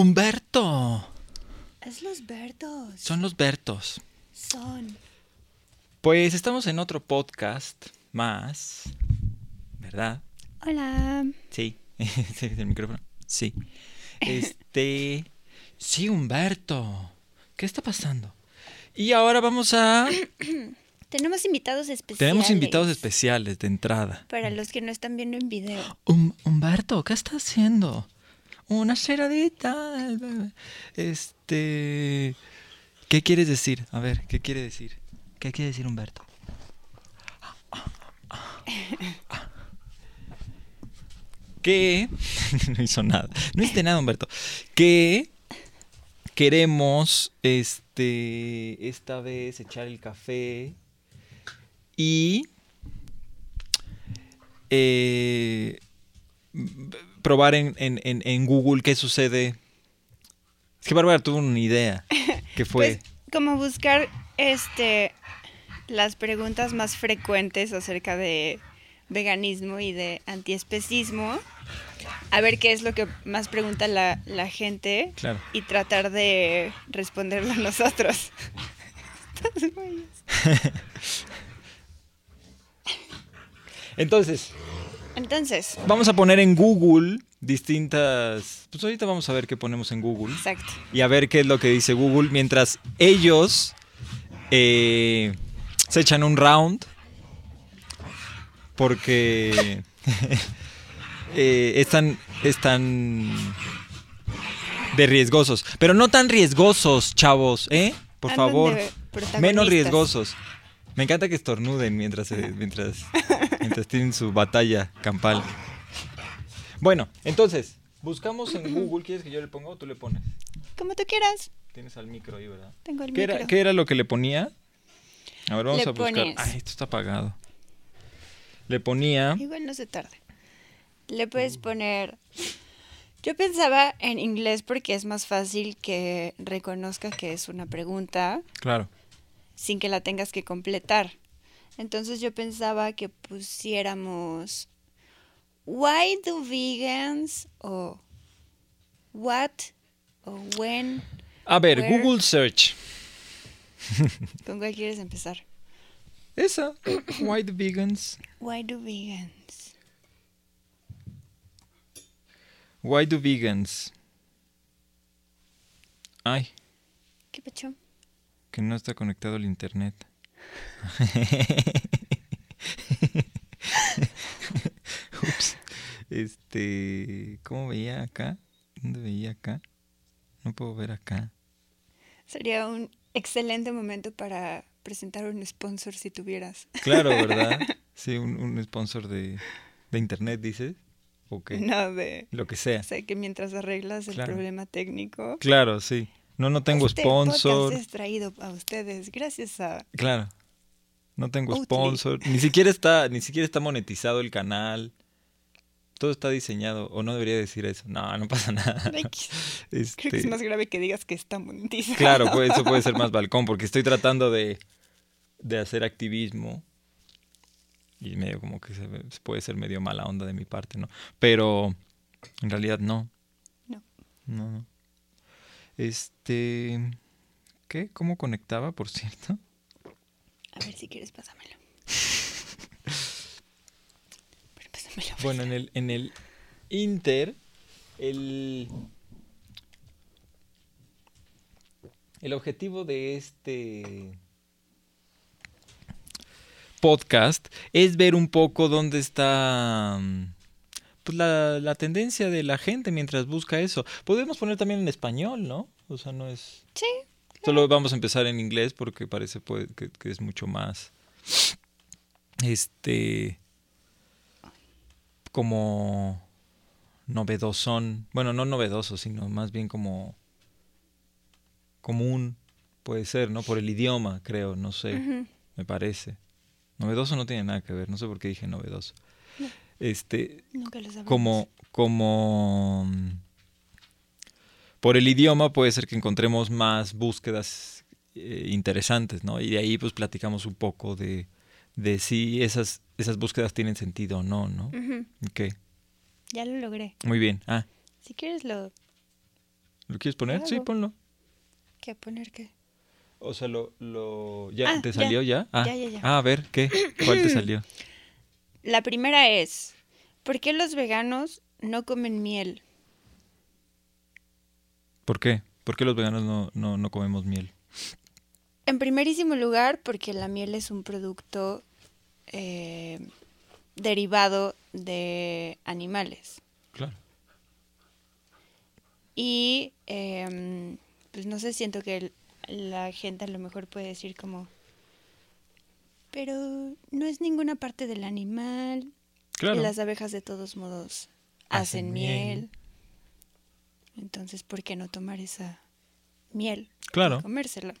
Humberto. Es los Bertos. Son los Bertos. Son. Pues estamos en otro podcast más, ¿verdad? Hola. Sí, ¿Sí, el micrófono. Sí. Este, sí, Humberto. ¿Qué está pasando? Y ahora vamos a... Tenemos invitados especiales. Tenemos invitados especiales de entrada. Para los que no están viendo en video. Hum- Humberto, ¿qué está haciendo? Una ceradita. Este... ¿Qué quieres decir? A ver, ¿qué quiere decir? ¿Qué quiere decir Humberto? Que... no hizo nada. No hiciste nada, Humberto. Que queremos, este, esta vez echar el café y eh, probar en, en- en- en Google qué sucede. Es que Bárbara tuvo una idea. que fue? Pues, como buscar este las preguntas más frecuentes acerca de veganismo y de antiespecismo. A ver qué es lo que más pregunta la, la gente Claro. y tratar de responderlo nosotros. Entonces, Entonces, vamos a poner en Google distintas... Pues ahorita vamos a ver qué ponemos en Google. exacto. y a ver qué es lo que dice Google. Mientras ellos eh, se echan un round porque eh, están están de riesgosos. Pero no tan riesgosos chavos eh por favor. menos riesgosos me encanta que estornuden mientras mientras mientras tienen su batalla campal bueno entonces buscamos en Google quieres que yo le ponga o tú le pones Como tú quieras. Tienes al micro ahí, ¿verdad? Tengo el ¿Qué era, micro. qué era lo que le ponía? A ver, vamos Le a buscar. pones- Ay, esto está apagado. Le ponía. Igual no se tarda. Le puedes poner... Yo pensaba en inglés porque es más fácil que reconozca que es una pregunta Claro. Sin que la tengas que completar. Entonces yo pensaba que pusiéramos Why do vegans o What o When. A ver, Where- Google Search. ¿Con cuál quieres empezar? Esa. Why the vegans? Why do vegans? Why do vegans? Ay, ¿Qué pecho? Que no está conectado al internet. Ups. Este, ¿cómo veía acá? ¿Dónde veía acá? No puedo ver acá. Sería un excelente momento para presentar un sponsor si tuvieras. Claro, ¿verdad? Sí, un, un sponsor de, de internet, dices. O qué? No de... Lo que sea. O sea, que mientras arreglas el problema técnico... Claro, sí. No, no tengo este sponsor. podcast es traído a ustedes gracias a... Claro. No tengo Oatly. sponsor. Ni siquiera está, ni siquiera está monetizado el canal. Todo está diseñado. O no debería decir eso. No, no pasa nada. Este, Creo que es más grave que digas que está monetizado. Claro, pues eso puede ser más balcón, porque estoy tratando de, de hacer activismo. Y medio como que se puede ser medio mala onda de mi parte, ¿no? Pero en realidad no. No. No, no. Este. ¿Qué? ¿Cómo conectaba, por cierto? A ver si quieres, pásamelo. Pero pásamelo. Bueno, en el, en el Inter, el. El objetivo de este podcast es ver un poco dónde está mm, pues, la, la tendencia de la gente mientras busca eso. Podemos poner también en español, ¿no? O sea, no es... Sí. Solo vamos a empezar en inglés porque parece pues, que, que es mucho más... Este... Como... Novedosón. Bueno, no novedoso, sino más bien como... Común, puede ser, ¿no? Por el idioma, creo, no sé. Me parece. Novedoso no tiene nada que ver, no sé por qué dije novedoso. Este, Nunca lo como, como mm, por el idioma puede ser que encontremos más búsquedas eh, interesantes, ¿no? Y de ahí pues platicamos un poco de, de si esas, esas búsquedas tienen sentido o no, ¿no? Ok, Ya lo logré. muy bien. Ah, Si quieres lo... ¿Lo quieres poner? Sí, ponlo. ¿Qué poner qué? O sea, lo... lo... ¿Ya Ah, te ya. salió ya? Ah. Ya, ya, ya. Ah, a ver, ¿qué? ¿Cuál te salió? La primera es, ¿por qué los veganos no comen miel? ¿Por qué? ¿Por qué los veganos no, no, no comemos miel? En primerísimo lugar, porque la miel es un producto eh, derivado de animales. Claro. Y em, pues no sé, siento que la gente a lo mejor puede decir como, pero no es ninguna parte del animal. Claro. Y las abejas de todos modos Hacen hacen miel. miel. Entonces, ¿por qué no tomar esa miel? y Claro. comérsela.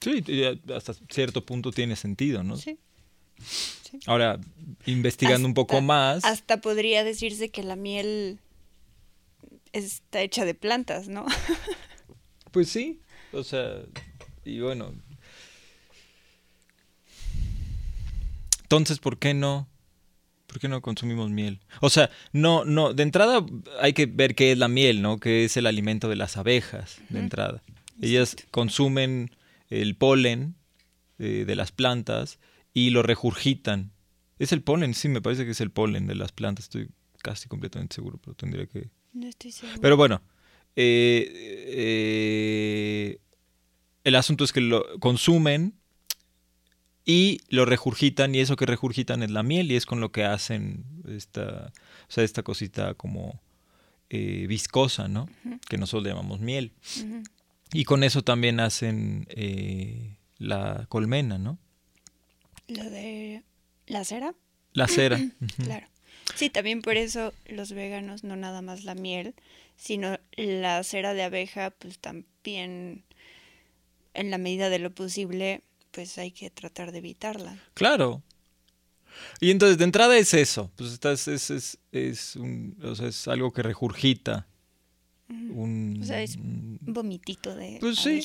Sí, y hasta cierto punto tiene sentido, ¿no? Sí. Ahora, investigando un poco más... Hasta podría decirse que la miel está hecha de plantas, ¿no? Pues sí, o sea, y bueno. Entonces, ¿por qué no? ¿Por qué no consumimos miel? O sea, no, no, de entrada hay que ver qué es la miel, ¿no? Que es el alimento de las abejas, de entrada. Ellas consumen el polen eh, de las plantas y lo regurgitan. Es el polen, sí, me parece que es el polen de las plantas, estoy casi completamente seguro, pero tendría que, No estoy segura. pero bueno, eh, eh, el asunto es que lo consumen y lo regurgitan y eso que regurgitan es la miel y es con lo que hacen esta, o sea, esta cosita como eh, viscosa, ¿no? Que nosotros le llamamos miel. Y con eso también hacen eh, la colmena, ¿no? Lo de la cera, La cera. Claro. Sí, también por eso los veganos no nada más la miel, sino la cera de abeja, pues también en la medida de lo posible, pues hay que tratar de evitarla. Claro. Y entonces, de entrada es eso. Pues estás, es, es, es, un- o sea, es algo que regurgita. Un, O sea, es Un vomitito de Pues sí.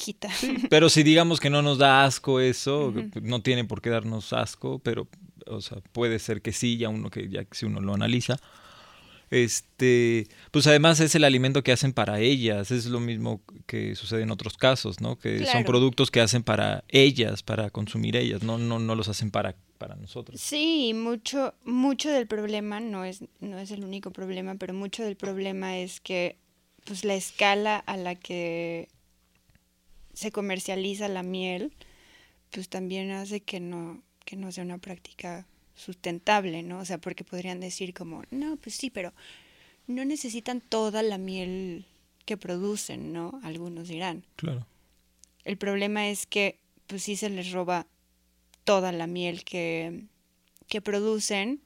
Pero si digamos que no nos da asco eso, que no tiene por qué darnos asco, pero, o sea, puede ser que sí, ya uno que ya si uno lo analiza. Este, pues además es el alimento que hacen para ellas, es lo mismo que sucede en otros casos, ¿no? Que son productos que hacen para ellas, para consumir ellas, no, no, no los hacen para, para nosotros. Sí, mucho, mucho del problema, no es, no es el único problema, pero mucho del problema es que pues la escala a la que se comercializa la miel, pues también hace que no, que no sea una práctica sustentable, ¿no? O sea, porque podrían decir como, no, pues sí, pero no necesitan toda la miel que producen, ¿no? Algunos dirán. Claro. El problema es que pues sí se les roba toda la miel que, que producen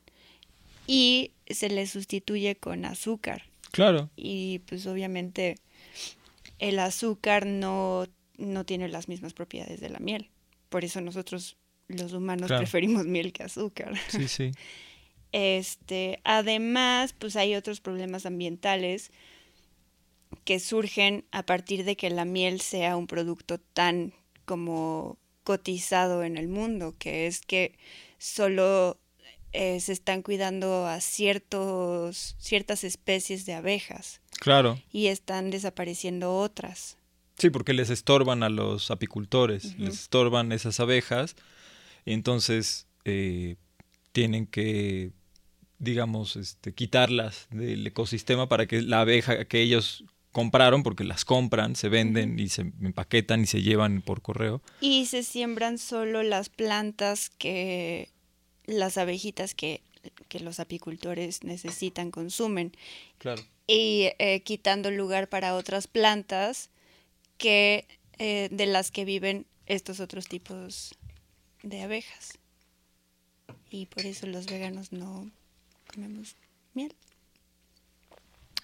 y se les sustituye con azúcar. Claro. Y pues obviamente el azúcar no, no tiene las mismas propiedades de la miel. Por eso nosotros los humanos Claro. preferimos miel que azúcar. Sí, sí. Este, además, pues hay otros problemas ambientales que surgen a partir de que la miel sea un producto tan como cotizado en el mundo, que es que solo eh, se están cuidando a ciertos, ciertas especies de abejas Claro. y están desapareciendo otras. Sí, porque les estorban a los apicultores, les estorban esas abejas y entonces eh, tienen que, digamos, este, quitarlas del ecosistema para que la abeja que ellos compraron, porque las compran, se venden y se empaquetan y se llevan por correo. Y se siembran solo las plantas que las abejitas que, que los apicultores necesitan, consumen. Claro. y eh, quitando lugar para otras plantas que eh, de las que viven estos otros tipos de abejas. Y por eso los veganos no comemos miel.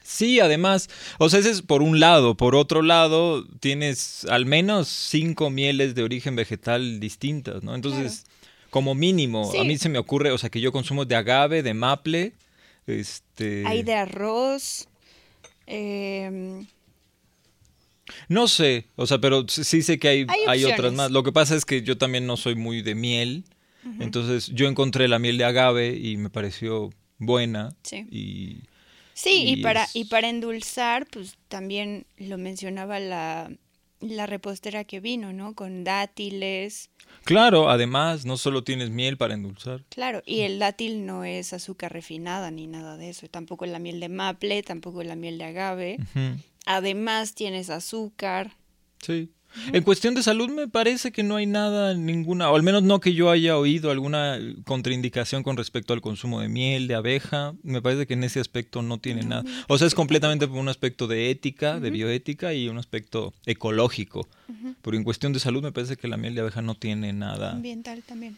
Sí, además, o sea, ese es por un lado. Por otro lado, tienes al menos cinco mieles de origen vegetal distintas, ¿no? Entonces, como mínimo, a mí se me ocurre, o sea, que yo consumo de agave, de maple, este... Hay de arroz. em, No sé, o sea, pero sí- sé que hay, Hay hay otras más. Lo que pasa es que yo también no soy muy de miel, entonces yo encontré la miel de agave y me pareció buena Sí. y Sí, y, Y para, es- y para endulzar, pues también lo mencionaba la, la repostera que vino, ¿no? Con dátiles. Claro, además, no solo tienes miel para endulzar. Claro, y el dátil no es azúcar refinada ni nada de eso. Tampoco la miel de maple, tampoco la miel de agave. Además tienes azúcar. Sí. En cuestión de salud me parece que no hay nada, ninguna, o al menos no que yo haya oído alguna contraindicación con respecto al consumo de miel, de abeja. Me parece que en ese aspecto no tiene nada. O sea, es completamente por un aspecto de ética, de bioética y un aspecto ecológico. Pero en cuestión de salud me parece que la miel de abeja no tiene nada, Ambiental también.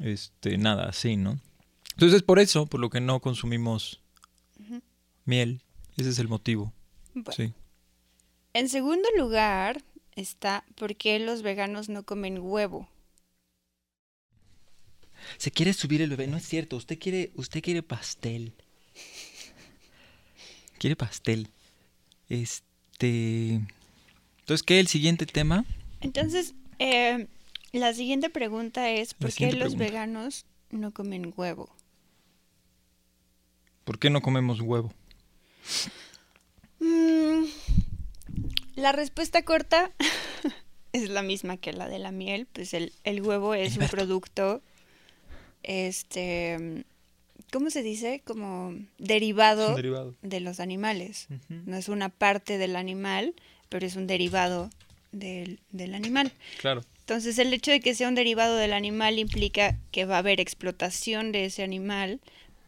Este, nada así, ¿no? Entonces es por eso, por lo que no consumimos miel. Ese es el motivo. Bueno, Sí. En segundo lugar está por qué los veganos no comen huevo. Se quiere subir el bebé, no es cierto, usted quiere, usted quiere pastel. Quiere pastel. Este. Entonces, ¿qué? ¿El siguiente tema? Entonces, eh, la siguiente pregunta es ¿por qué los pregunta. veganos no comen huevo? ¿Por qué no comemos huevo? Mm, la respuesta corta es la misma que la de la miel, pues el, el huevo es un producto, este, ¿cómo se dice? Como derivado derivado. de los animales. No es una parte del animal, pero es un derivado del, del animal. Claro. Entonces el hecho de que sea un derivado del animal implica que va a haber explotación de ese animal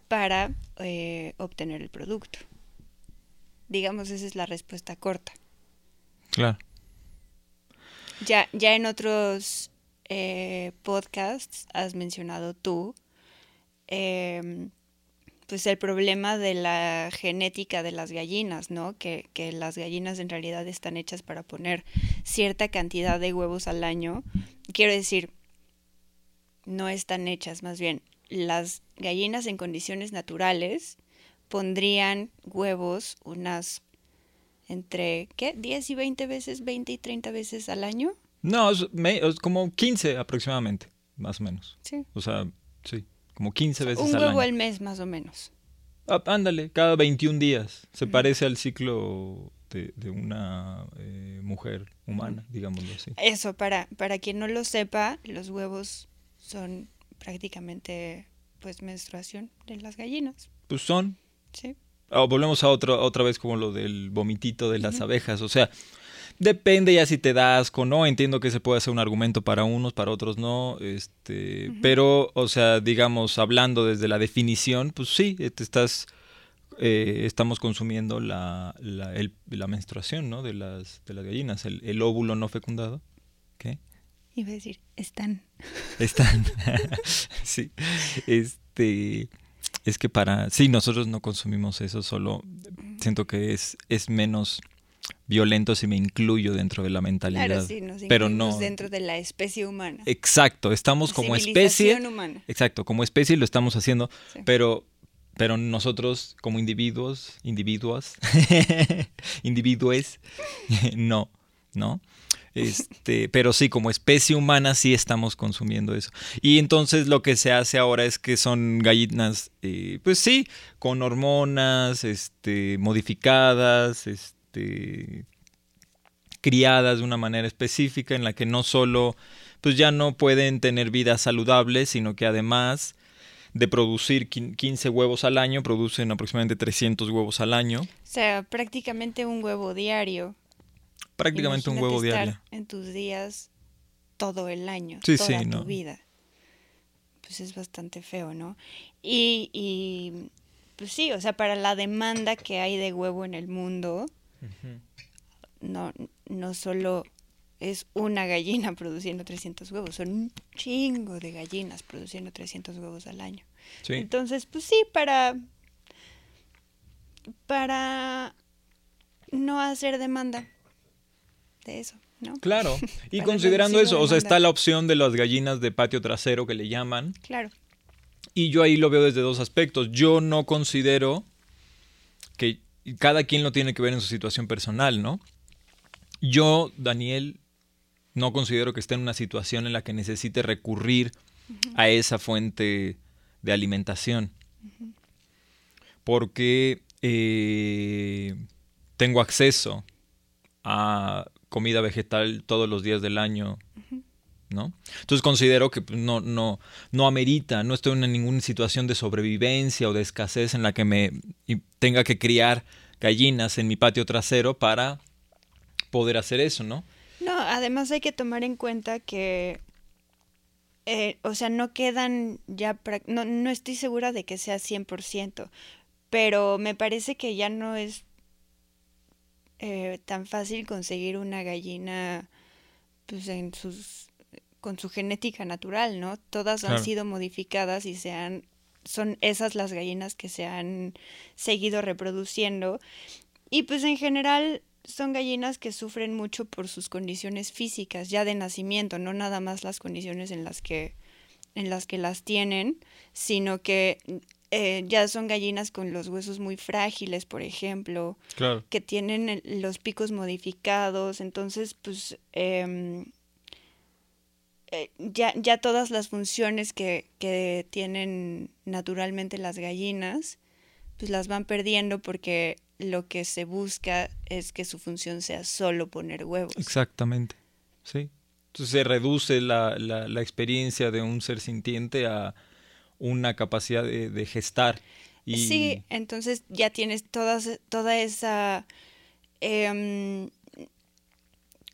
para eh, obtener el producto. Digamos, esa es la respuesta corta. Claro. Ya, ya en otros eh, podcasts has mencionado tú, em, pues el problema de la genética de las gallinas, ¿no? Que, que las gallinas en realidad están hechas para poner cierta cantidad de huevos al año. Quiero decir, no están hechas, más bien, las gallinas en condiciones naturales pondrían huevos unas entre, ¿qué? 10 y 20 veces, 20 y 30 veces al año. No, es, me- es como 15 aproximadamente, más o menos. Sí. O sea, sí, como 15 veces Un al huevo año. al mes más o menos. Ah, ándale, cada 21 días. Se parece al ciclo de, de una eh, mujer humana, digámoslo así. Eso, para, para quien no lo sepa, los huevos son prácticamente pues menstruación de las gallinas. Pues son Sí. Ah, volvemos a otra, otra vez como lo del vomitito de las abejas. O sea, depende ya si te das asco o no. Entiendo que se puede hacer un argumento para unos, para otros no. Este, Pero, o sea, digamos, hablando desde la definición, pues sí, eh, te estás. eh, estamos consumiendo la, la, el- la menstruación ¿no? de, las, de las gallinas, el, el óvulo no fecundado. ¿Qué? Iba a decir, están. Están. sí. Este. Es que para. Sí, nosotros no consumimos eso, solo siento que es, es menos violento si me incluyo dentro de la mentalidad. Claro, sí, nos pero no. dentro de la especie humana. Exacto, estamos como especie. humana. Exacto, como especie lo estamos haciendo, Sí. pero. Pero nosotros, como individuos, individuos, individuos, no, ¿no? Este, pero sí, como especie humana sí estamos consumiendo eso. Y entonces lo que se hace ahora es que son gallinas, eh, pues sí, con hormonas, este, modificadas, este, criadas de una manera específica en la que no solo, pues ya no pueden tener vidas saludables, sino que además de producir quin- 15 huevos al año, producen aproximadamente 300 huevos al año. O sea, prácticamente un huevo diario. Prácticamente un huevo estar diario. En tus días todo el año, Sí, toda sí, tu no. vida. Pues es bastante feo, ¿no? Y, y pues sí, o sea, para la demanda que hay de huevo en el mundo, no, no solo es una gallina produciendo 300 huevos, son un chingo de gallinas produciendo 300 huevos al año. Sí. Entonces, pues sí, para para no hacer demanda de eso, ¿no? Claro. Y considerando eso, o sea, está la opción de las gallinas de patio trasero que le llaman. Claro. Y yo ahí lo veo desde dos aspectos. Yo no considero que cada quien lo tiene que ver en su situación personal, ¿no? Yo, Daniel, no considero que esté en una situación en la que necesite recurrir a esa fuente de alimentación. Porque eh, tengo acceso a comida vegetal todos los días del año, ¿no? Entonces considero que pues, no, no, no amerita, no estoy en ninguna situación de sobrevivencia o de escasez en la que me tenga que criar gallinas en mi patio trasero para poder hacer eso, ¿no? No, además hay que tomar en cuenta que, eh, o sea, no quedan ya, no, no estoy segura de que sea 100%, pero me parece que ya no es eh, tan fácil conseguir una gallina pues en sus con su genética natural, ¿no? Todas han sido modificadas y se han son esas las gallinas que se han seguido reproduciendo y pues en general son gallinas que sufren mucho por sus condiciones físicas ya de nacimiento, no nada más las condiciones en las que en las que las tienen, sino que eh, ya son gallinas con los huesos muy frágiles, por ejemplo, que tienen los picos modificados, entonces pues em, eh, ya, ya todas las funciones que, que tienen naturalmente las gallinas, pues las van perdiendo porque lo que se busca es que su función sea solo poner huevos. Exactamente, sí. Entonces se reduce la, la, experiencia de un ser sintiente a una capacidad de, gestar. Y... Sí, entonces ya tienes todas, toda esa em,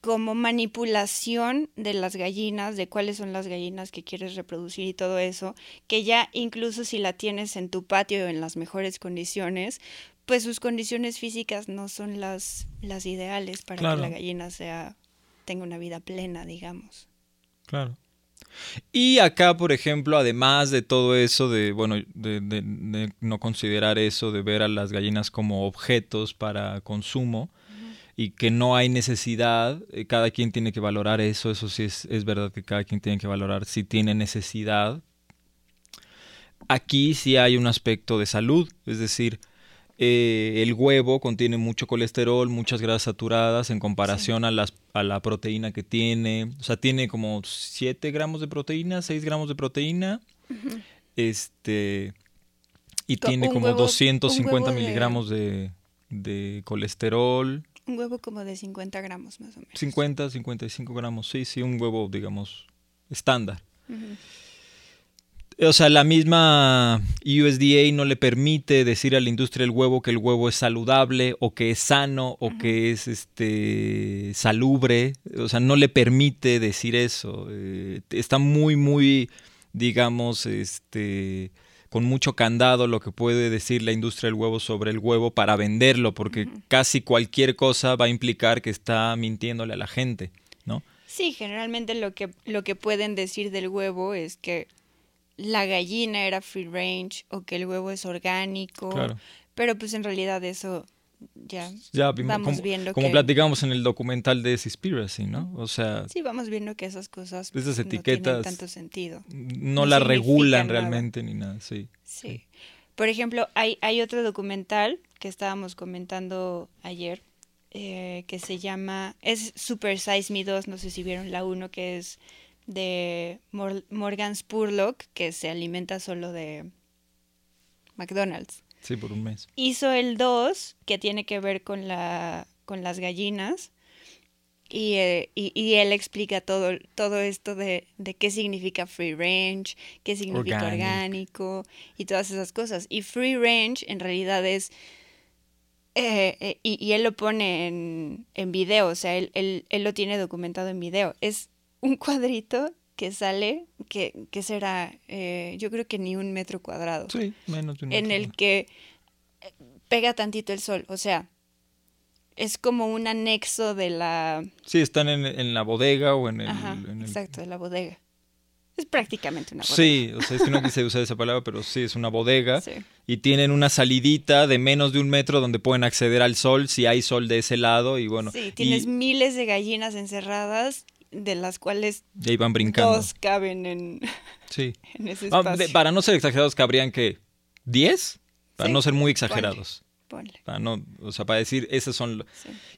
como manipulación de las gallinas, de cuáles son las gallinas que quieres reproducir y todo eso, que ya incluso si la tienes en tu patio en las mejores condiciones, pues sus condiciones físicas no son las, las ideales para que la gallina sea tenga una vida plena, digamos. Claro. Y acá, por ejemplo, además de todo eso, de, bueno, de, de, no considerar eso, de ver a las gallinas como objetos para consumo, y que no hay necesidad, eh, cada quien tiene que valorar eso, eso sí es, es verdad que cada quien tiene que valorar si tiene necesidad. Aquí sí hay un aspecto de salud, es decir, eh, el huevo contiene mucho colesterol, muchas grasas saturadas en comparación a, las, a la proteína que tiene. O sea, tiene como 7 gramos de proteína, 6 gramos de proteína. Este. Y tiene como 250 miligramos de, de, colesterol. Un huevo como de 50 gramos más o menos. 50, 55 gramos, sí, sí, un huevo, digamos, estándar. O sea, la misma USDA no le permite decir a la industria del huevo que el huevo es saludable o que es sano o que es este salubre. O sea, no le permite decir eso. Eh, está muy, muy, digamos, este con mucho candado lo que puede decir la industria del huevo sobre el huevo para venderlo, porque casi cualquier cosa va a implicar que está mintiéndole a la gente, ¿no? Sí, generalmente lo que, lo que pueden decir del huevo es que la gallina era free range o que el huevo es orgánico. Pero pues en realidad eso ya, vamos como, viendo como platicamos en el documental de Seaspiracy, ¿no? O sea, sí, vamos viendo que esas cosas esas etiquetas no tienen tanto sentido. No, la regulan realmente ni nada, sí. Sí. Por ejemplo, hay, hay otro documental que estábamos comentando ayer eh, que se llama, es Super Size Me 2, no sé si vieron la 1, que es de Morgan Spurlock, que se alimenta solo de McDonald's. Sí, por un mes. Hizo el 2, que tiene que ver con, la, con las gallinas. Y, eh, y, él explica todo, todo esto de, de, qué significa free range, qué significa orgánico y todas esas cosas. Y free range en realidad es, eh, eh, y, y, él lo pone en, en video, o sea, él, él, él, lo tiene documentado en video. Es un cuadrito que sale, que, que será, eh, yo creo que ni un metro cuadrado. Sí, menos de un En el que eh, pega tantito el sol, o sea, es como un anexo de la... Sí, están en, en la bodega o en el... exacto, de la bodega. Es prácticamente una bodega. Sí, o sea, es que no quise usar esa palabra, pero sí, es una bodega. Y tienen una salidita de menos de un metro donde pueden acceder al sol si hay sol de ese lado y bueno. Sí, tienes miles de gallinas encerradas de las cuales ya iban brincando. dos caben en, sí. ese ah, espacio. para no ser exagerados, cabrían que 10, para no ser muy exagerados. Ponle, Para no, o sea, para decir, esos son...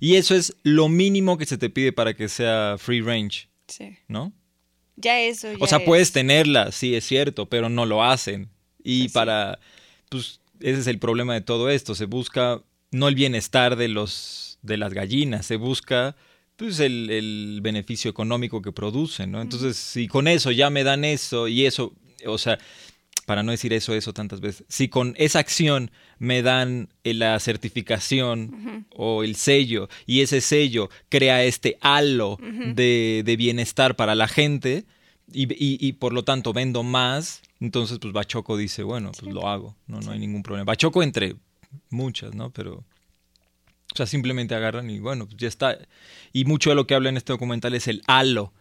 Y eso es lo mínimo que se te pide para que sea free range. Sí. ¿No? Ya eso. o sea, puedes tenerla, sí, es cierto, pero no lo hacen. Y para, pues, ese es el problema de todo esto. Se busca no el bienestar de, los, de las gallinas, se busca pues, el, el beneficio económico que producen, ¿no? Entonces, si con eso ya me dan eso y eso, o sea, para no decir eso, eso tantas veces, si con esa acción me dan eh, la certificación o el sello y ese sello crea este halo de, de, bienestar para la gente y, y, y, por lo tanto vendo más, entonces pues Bachoco dice, bueno, pues lo hago, no, no hay ningún problema. Bachoco entre muchas, ¿no? Pero... O sea, simplemente agarran y bueno, pues ya está. Y mucho de lo que habla en este documental es el halo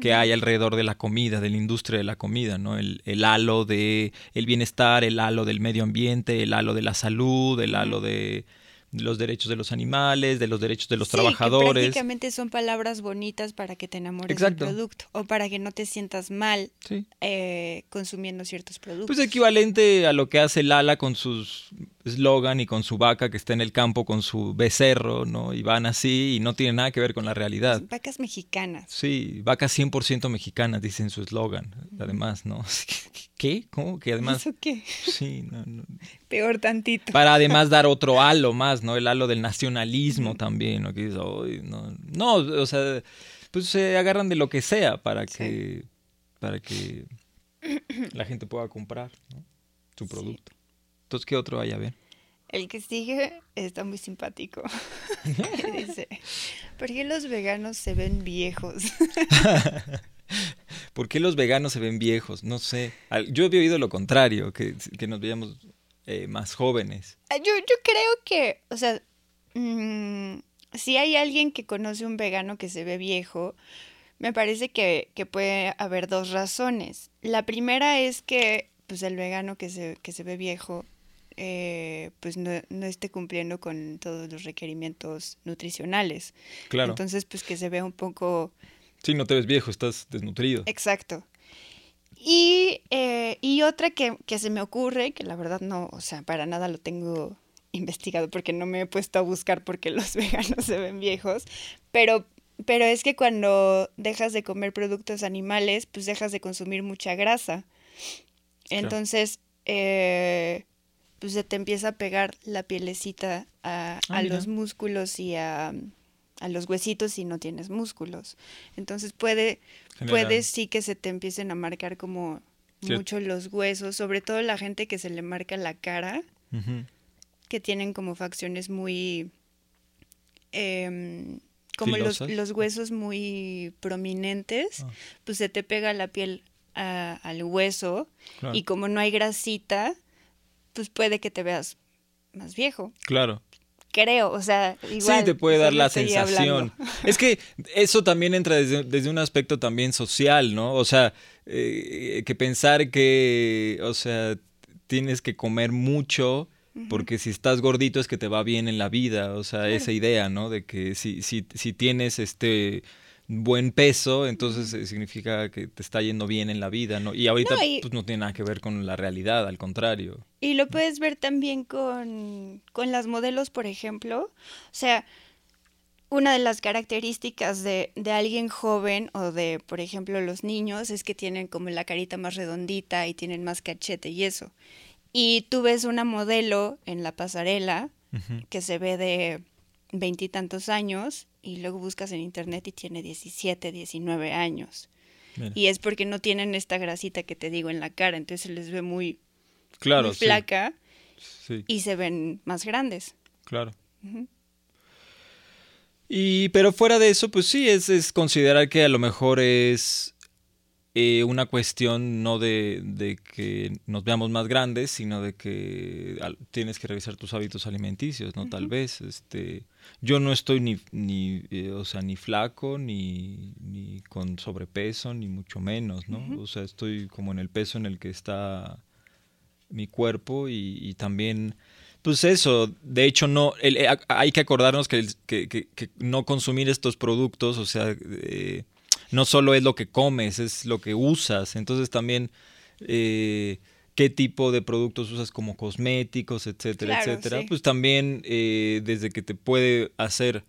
que hay alrededor de la comida, de la industria de la comida, ¿no? El, el halo de el bienestar, el halo del medio ambiente, el halo de la salud, el halo de los derechos de los animales, de los derechos de los sí, trabajadores. Que prácticamente son palabras bonitas para que te enamores Exacto. del producto o para que no te sientas mal Sí. eh, consumiendo ciertos productos. Pues equivalente a lo que hace Lala con sus eslogan y con su vaca que está en el campo con su becerro, ¿no? Y van así y no tiene nada que ver con la realidad. Vacas mexicanas. Sí, vacas 100% mexicanas, dice en su eslogan, además, ¿no? ¿Qué? ¿Cómo? Que además... ¿Eso qué? Sí, no, no. Peor tantito. Para además dar otro halo más, ¿no? El halo del nacionalismo también, ¿no? Que dices, "Ay, no, no, o sea, pues se agarran de lo que sea para que, para que la gente pueda comprar ¿no? su Sí. Entonces, ¿qué otro hay a ver? El que sigue está muy simpático. Dice, ¿por qué los veganos se ven viejos? ¿Por qué los veganos se ven viejos? No sé. Yo había oído lo contrario, que, que nos veíamos eh, más jóvenes. Ah, Yo, yo creo que, o sea, mm, si hay alguien que conoce un vegano que se ve viejo, me parece que, que puede haber dos razones. La primera es que pues el vegano que se, que se ve viejo eh, pues no, no esté cumpliendo con todos los requerimientos nutricionales. Claro. Entonces pues que se vea un poco sí, no te ves viejo, estás desnutrido. Exacto. Y, eh, y otra que, que se me ocurre, que la verdad no, o sea, para nada lo tengo investigado porque no me he puesto a buscar porque los veganos se ven viejos, pero, pero es que cuando dejas de comer productos animales, pues dejas de consumir mucha grasa. Claro. Entonces, eh, pues se te empieza a pegar la pielecita a, Ah, a los músculos y a, a los huesitos si no tienes músculos. Entonces puede, General. puede sí que se te empiecen a marcar como mucho los huesos, sobre todo la gente que se le marca la cara, que tienen como facciones muy... em, como los, los huesos muy prominentes, Ah. pues se te pega la piel a- al hueso Claro. y como no hay grasita, pues puede que te veas más viejo. Claro. Creo, o sea, igual. sí, te puede dar la sensación. hablando. Es que eso también entra desde, desde un aspecto también social, ¿no? O sea, eh, que pensar que, o sea, tienes que comer mucho porque si estás gordito es que te va bien en la vida, o sea, esa idea, ¿no? De que si, si, si tienes este buen peso, entonces eh, significa que te está yendo bien en la vida, ¿no? Y ahorita No, y- pues no tiene nada que ver con la realidad, al contrario. Y lo puedes ver también con, con las modelos, por ejemplo. O sea, una de las características de, de alguien joven o de, por ejemplo, los niños es que tienen como la carita más redondita y tienen más cachete y eso. Y tú ves una modelo en la pasarela que se ve de veintitantos años y luego buscas en internet y tiene 17, 19 años. Mira. Y es porque no tienen esta grasita que te digo en la cara, entonces se les ve muy, Claro, muy flaca sí. y se ven más grandes. Claro. Y, pero fuera de eso, pues sí, es, es considerar que a lo mejor es eh, una cuestión no de, de que nos veamos más grandes, sino de que al- tienes que revisar tus hábitos alimenticios, ¿no? Tal vez, este, yo no estoy ni, ni eh, o sea, ni flaco, ni, ni con sobrepeso, ni mucho menos, ¿no? O sea, estoy como en el peso en el que está mi cuerpo y, y también pues eso de hecho no el- eh, hay que acordarnos que, el- que- que- que no consumir estos productos o sea eh, no solo es lo que comes es lo que usas entonces también eh, qué tipo de productos usas como cosméticos etcétera Claro, etcétera sí. pues también eh, desde que te puede hacer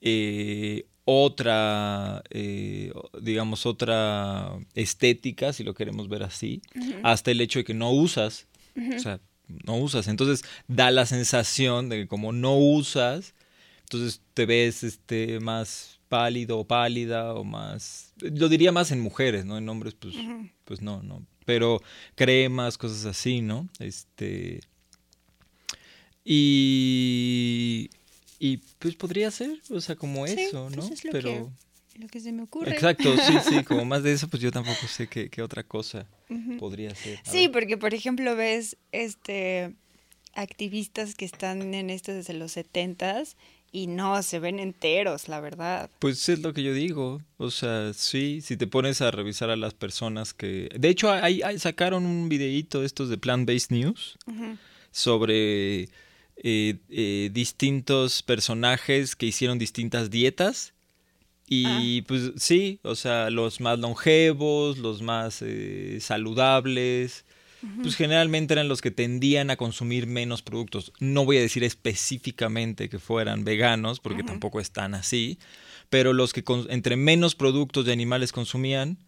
eh, otra, eh, digamos, otra estética, si lo queremos ver así, hasta el hecho de que no usas, o sea, no usas. Entonces da la sensación de que como no usas, entonces te ves este, más pálido o pálida o más... Lo diría más en mujeres, ¿no? En hombres, pues, pues no, no. Pero cremas, cosas así, ¿no? Este... Y... Y pues podría ser, o sea, como eso, pues ¿no? es lo Pero... que- lo que se me ocurre. Exacto, sí, sí, como más de eso, pues yo tampoco sé qué, qué otra cosa podría ser. A Sí, ver. porque por ejemplo ves este activistas que están en esto desde los setentas y no, se ven enteros, la verdad. Pues es lo que yo digo, o sea, sí, si te pones a revisar a las personas que... De hecho, hay, hay- sacaron un videíto estos de Plant Based News sobre eh, eh, distintos personajes que hicieron distintas dietas. Y pues sí, o sea, los más longevos, los más eh, saludables, pues generalmente eran los que tendían a consumir menos productos. No voy a decir específicamente que fueran veganos, porque tampoco están así, pero los que entre menos productos de animales consumían,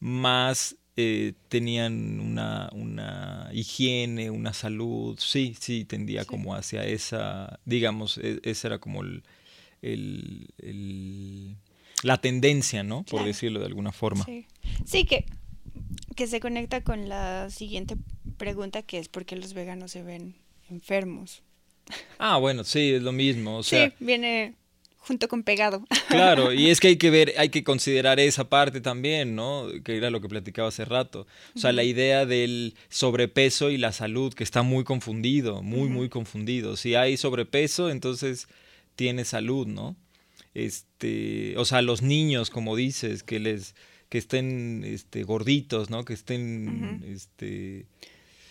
más eh, tenían una, una higiene, una salud, sí, sí, tendía como hacia esa, digamos, e- esa era como el, el- el- la tendencia, ¿no? Por decirlo de alguna forma. Sí, sí que, que se conecta con la siguiente pregunta que es por qué los veganos se ven enfermos. Ah, bueno, sí, es lo mismo, o sea, sí, viene junto con pegado. Claro, y es que hay que ver, hay que considerar esa parte también, ¿no? Que era lo que platicaba hace rato. O sea, la idea del sobrepeso y la salud, que está muy confundido, muy, muy confundido. Si hay sobrepeso, entonces tiene salud, ¿no? Este, o sea, los niños, como dices, que les, que estén este, gorditos, ¿no? Que estén, este,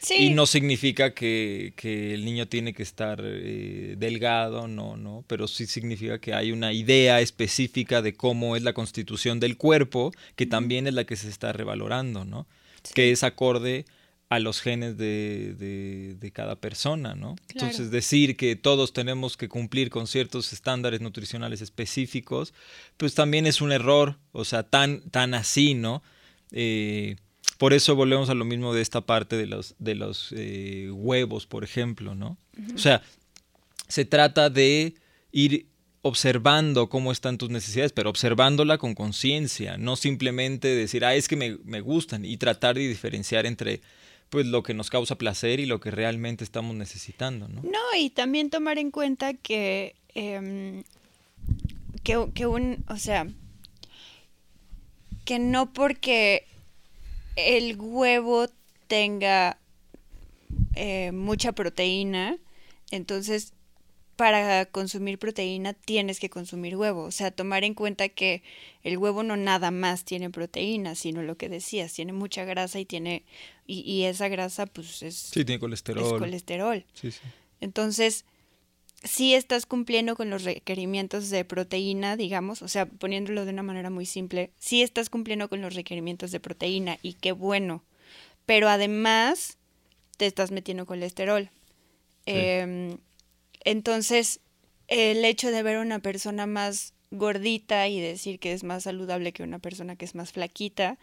Sí, y no significa que, que el niño tiene que estar eh, delgado, no, no, pero sí significa que hay una idea específica de cómo es la constitución del cuerpo, que también es la que se está revalorando, ¿no? Que es acorde a los genes de, de- de cada persona, ¿no? Claro. Entonces decir que todos tenemos que cumplir con ciertos estándares nutricionales específicos, pues también es un error, o sea, tan, tan así, ¿no? Eh, por eso volvemos a lo mismo de esta parte de los, de los eh, huevos, por ejemplo, ¿no? O sea, se trata de ir observando cómo están tus necesidades, pero observándola con conciencia, no simplemente decir, ah, es que me, me gustan, y tratar de diferenciar entre pues lo que nos causa placer y lo que realmente estamos necesitando, ¿no? No, y también tomar en cuenta que, em, que, un, o sea, que no porque el huevo tenga eh, mucha proteína, entonces para consumir proteína tienes que consumir huevo. O sea, tomar en cuenta que el huevo no nada más tiene proteína, sino lo que decías, tiene mucha grasa y tiene, y, y esa grasa pues es, Sí, tiene es colesterol. colesterol. Sí, sí. Entonces, sí estás cumpliendo con los requerimientos de proteína, digamos, o sea, poniéndolo de una manera muy simple, sí estás cumpliendo con los requerimientos de proteína y qué bueno, pero además te estás metiendo colesterol. Sí. Em, entonces, el hecho de ver a una persona más gordita y decir que es más saludable que una persona que es más flaquita,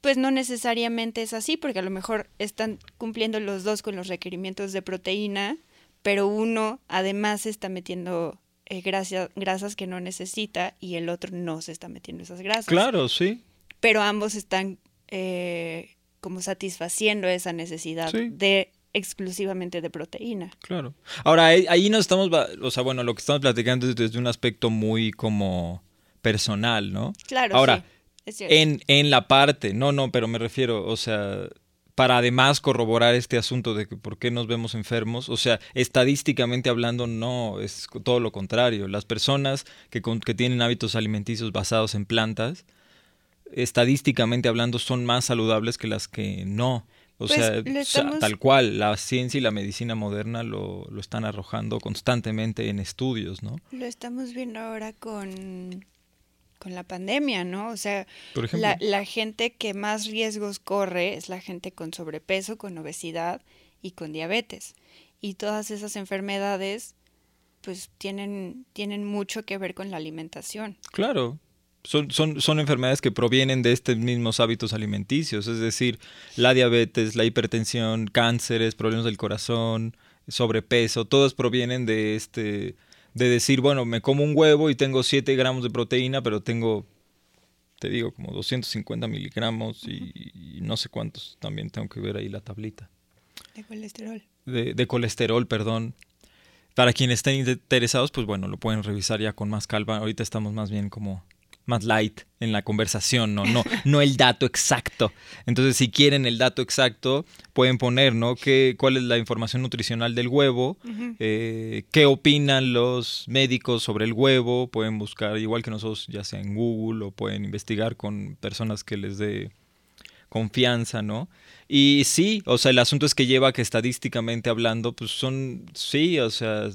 pues no necesariamente es así, porque a lo mejor están cumpliendo los dos con los requerimientos de proteína, pero uno además se está metiendo eh, grasa- grasas que no necesita y el otro no se está metiendo esas grasas. Claro, sí. Pero ambos están eh, como satisfaciendo esa necesidad Sí. de exclusivamente de proteína. Claro. Ahora, ahí, ahí nos estamos, o sea, bueno, lo que estamos platicando es desde un aspecto muy como personal, ¿no? Claro, Ahora, sí, es cierto. en, en la parte, no, no, pero me refiero, o sea, para además corroborar este asunto de que por qué nos vemos enfermos, o sea, estadísticamente hablando, no, es todo lo contrario. Las personas que, con- que tienen hábitos alimenticios basados en plantas, estadísticamente hablando, son más saludables que las que no. O Pues, sea, lo o sea, estamos- tal cual, la ciencia y la medicina moderna lo, lo están arrojando constantemente en estudios, ¿no? Lo estamos viendo ahora con, con la pandemia, ¿no? O sea, Por ejemplo. la, la gente que más riesgos corre es la gente con sobrepeso, con obesidad y con diabetes. Y todas esas enfermedades, pues tienen, tienen mucho que ver con la alimentación. Claro, son, son, son enfermedades que provienen de estos mismos hábitos alimenticios, es decir, la diabetes, la hipertensión, cánceres, problemas del corazón, sobrepeso, todos provienen de este, de decir, bueno, me como un huevo y tengo 7 gramos de proteína, pero tengo, te digo, como 250 miligramos y, no sé cuántos, también tengo que ver ahí la tablita. De colesterol. De, de colesterol, perdón. Para quienes estén interesados, pues bueno, lo pueden revisar ya con más calma. Ahorita estamos más bien como más light en la conversación, ¿no? No, no el dato exacto. Entonces, si quieren el dato exacto, pueden poner, ¿no? ¿Qué, ¿Cuál es la información nutricional del huevo? Eh, ¿Qué opinan los médicos sobre el huevo? Pueden buscar, igual que nosotros, ya sea en Google o pueden investigar con personas que les dé confianza, ¿no? Y sí, o sea, el asunto es que lleva que estadísticamente hablando, pues son, sí, o sea,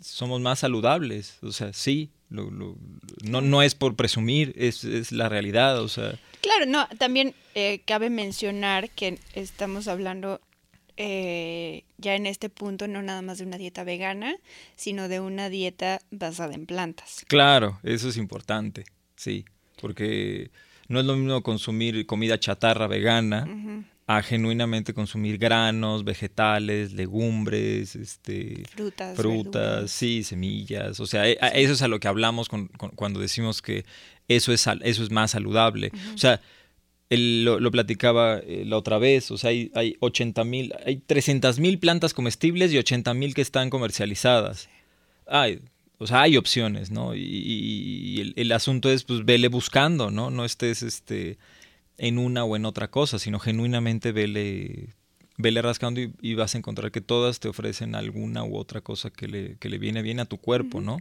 somos más saludables, o sea, sí, no, no es por presumir, es, es, la realidad, o sea. Claro, no, también eh, cabe mencionar que estamos hablando eh, ya en este punto no nada más de una dieta vegana, sino de una dieta basada en plantas. Claro, eso es importante, sí, porque no es lo mismo consumir comida chatarra vegana a genuinamente consumir granos, vegetales, legumbres, este, frutas, frutas sí, semillas. O sea, e, eso es a lo que hablamos cuando decimos que eso es, eso es más saludable. O sea, lo, platicaba eh, la otra vez, o sea, hay, hay 80 mil, hay 300 mil plantas comestibles y 80 mil que están comercializadas. Hay, o sea, hay opciones, ¿no? Y, el, el, asunto es, pues, vele buscando, ¿no? No estés, este en una o en otra cosa, sino genuinamente vele, vele rascando y, vas a encontrar que todas te ofrecen alguna u otra cosa que le, que le viene bien a tu cuerpo, ¿no?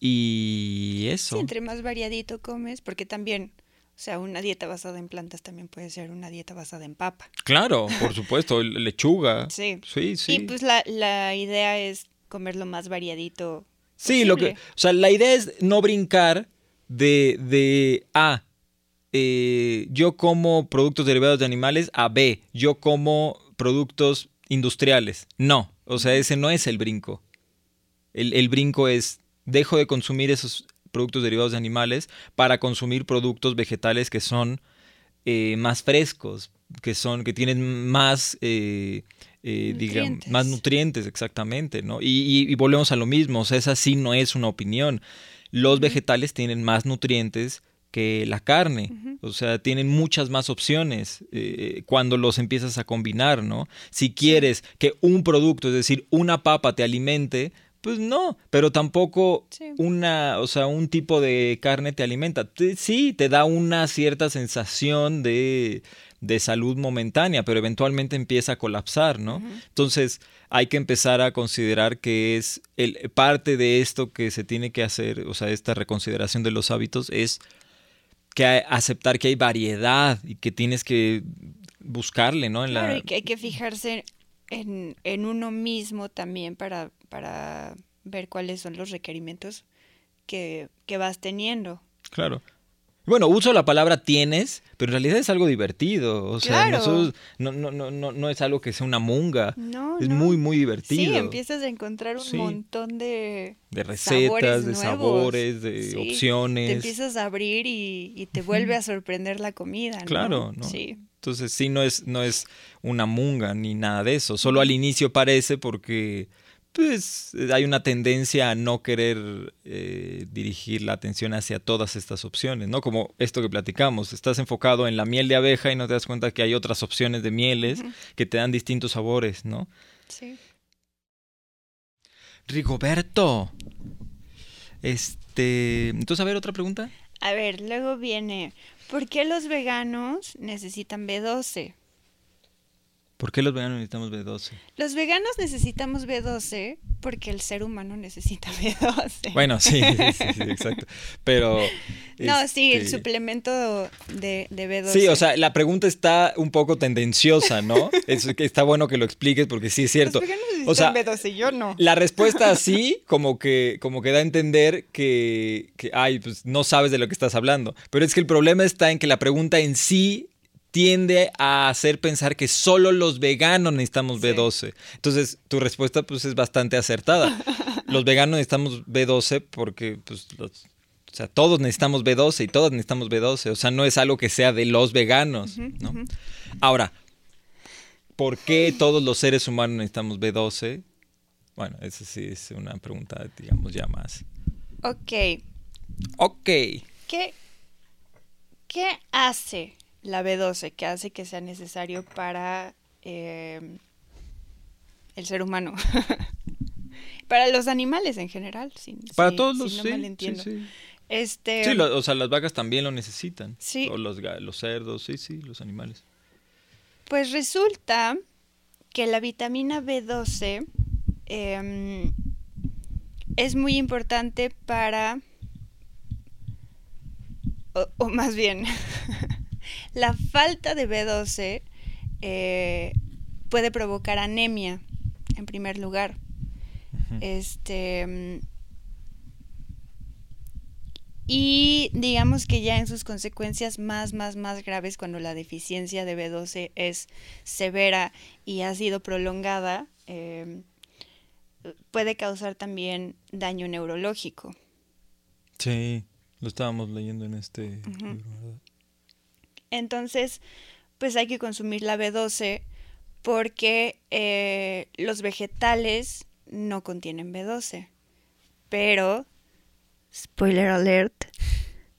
Y eso. Sí, entre más variadito comes, porque también, o sea, una dieta basada en plantas también puede ser una dieta basada en papa. Claro, por supuesto, lechuga. Sí. Sí, sí. Y pues la, la idea es comer lo más variadito. Sí, lo que, o sea, la idea es no brincar de, de, ah, eh, yo como productos derivados de animales a B, yo como productos industriales. No, o sea, ese no es el brinco. El, brinco es, dejo de consumir esos productos derivados de animales para consumir productos vegetales que son eh, más frescos, que son, que tienen más, eh, digamos, más nutrientes, exactamente, ¿no? Y, y, volvemos a lo mismo, o sea, esa sí no es una opinión. Los vegetales tienen más nutrientes que la carne. O sea, tienen muchas más opciones eh, cuando los empiezas a combinar, ¿no? Si quieres que un producto, es decir, una papa te alimente, pues no, pero tampoco una, o sea, un tipo de carne te alimenta. sí, te da una cierta sensación de, de, salud momentánea, pero eventualmente empieza a colapsar, ¿no? Entonces, hay que empezar a considerar que es el, parte de esto que se tiene que hacer, o sea, esta reconsideración de los hábitos es que aceptar que hay variedad y que tienes que buscarle, ¿no? En claro, y que hay que fijarse en, en uno mismo también para, para ver cuáles son los requerimientos que, que vas teniendo. Claro. Bueno, uso la palabra tienes, pero en realidad es algo divertido. O sea, no, no, no, no, no es algo que sea una munga. No, es muy, muy divertido. Sí, empiezas a encontrar un montón de, de recetas, de sabores, de opciones. Te empiezas a abrir y, te vuelve a sorprender la comida. ¿no? Claro, ¿no? Sí. Entonces sí, no es, no es una munga ni nada de eso. Solo al inicio parece porque pues hay una tendencia a no querer eh, dirigir la atención hacia todas estas opciones, ¿no? Como esto que platicamos, estás enfocado en la miel de abeja y no te das cuenta que hay otras opciones de mieles que te dan distintos sabores, ¿no? Sí. Rigoberto. Este, entonces, a ver, otra pregunta. A ver, luego viene, ¿por qué los veganos necesitan B12? ¿Por qué los veganos necesitamos B12? Los veganos necesitamos B12 porque el ser humano necesita B12. Bueno, sí, sí, sí, exacto. Pero. No, sí, el este suplemento de, de, B12. Sí, o sea, la pregunta está un poco tendenciosa, ¿no? es, está bueno que lo expliques porque sí es cierto. Los veganos necesitan o sea, B12, yo no. La respuesta sí, como que, como que da a entender que, que, ay, pues no sabes de lo que estás hablando. Pero es que el problema está en que la pregunta en sí tiende a hacer pensar que solo los veganos necesitamos B12. Entonces, tu respuesta pues es bastante acertada. Los veganos necesitamos B12 porque pues, O sea, todos necesitamos B12 y todos necesitamos B12. O sea, no es algo que sea de los veganos, ¿no? Ahora, ¿por qué todos los seres humanos necesitamos B12? Bueno, esa sí es una pregunta, digamos, ya más. Ok. Ok. ¿Qué, qué hace la B12 que hace que sea necesario para eh, el ser humano? para los animales en general. para todos los no sí, sí, Este, sí o sea, las vacas también lo necesitan. Sí. O los, los cerdos, sí, sí, los animales. Pues resulta que la vitamina B12 em, es muy importante para, o, más bien, la falta de B12 eh, puede provocar anemia, en primer lugar. Este. Mm, y digamos que ya en sus consecuencias más, más, más graves, cuando la deficiencia de B12 es severa y ha sido prolongada, em, puede causar también daño neurológico. Sí, lo estábamos leyendo en este Entonces, pues hay que consumir la B12 porque eh, los vegetales no contienen B12. Pero, spoiler alert,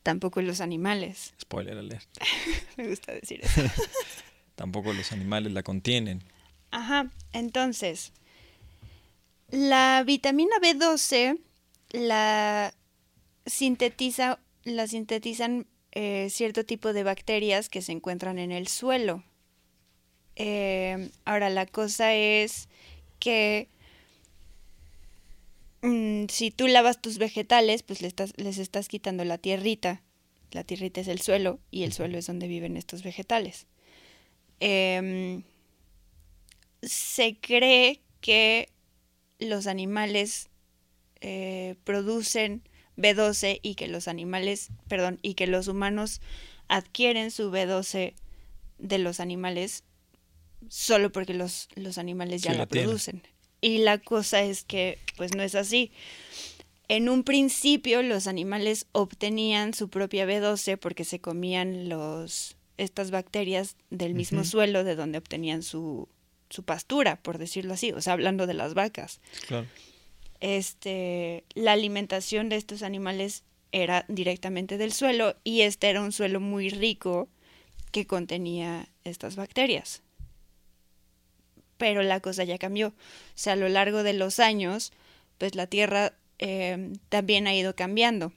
tampoco los animales. Spoiler alert. Me gusta decir eso. tampoco los animales la contienen. Ajá, entonces, la vitamina B12 la sintetiza, la sintetizan eh, cierto tipo de bacterias que se encuentran en el suelo. Eh, ahora, la cosa es que Mm, si tú lavas tus vegetales, pues les estás, quitando la tierrita. La tierrita es el suelo y el suelo es donde viven estos vegetales. Em, se cree que los animales eh, producen B12 y que los animales, perdón, y que los humanos adquieren su B12 de los animales solo porque los, los animales ya la, producen. Y la cosa es que pues no es así. En un principio los animales obtenían su propia B12 porque se comían los estas bacterias del mismo suelo de donde obtenían su, su pastura, por decirlo así, o sea, hablando de las vacas. Claro. Este, la alimentación de estos animales era directamente del suelo y este era un suelo muy rico que contenía estas bacterias pero la cosa ya cambió. O sea, a lo largo de los años, pues la Tierra eh, también ha ido cambiando.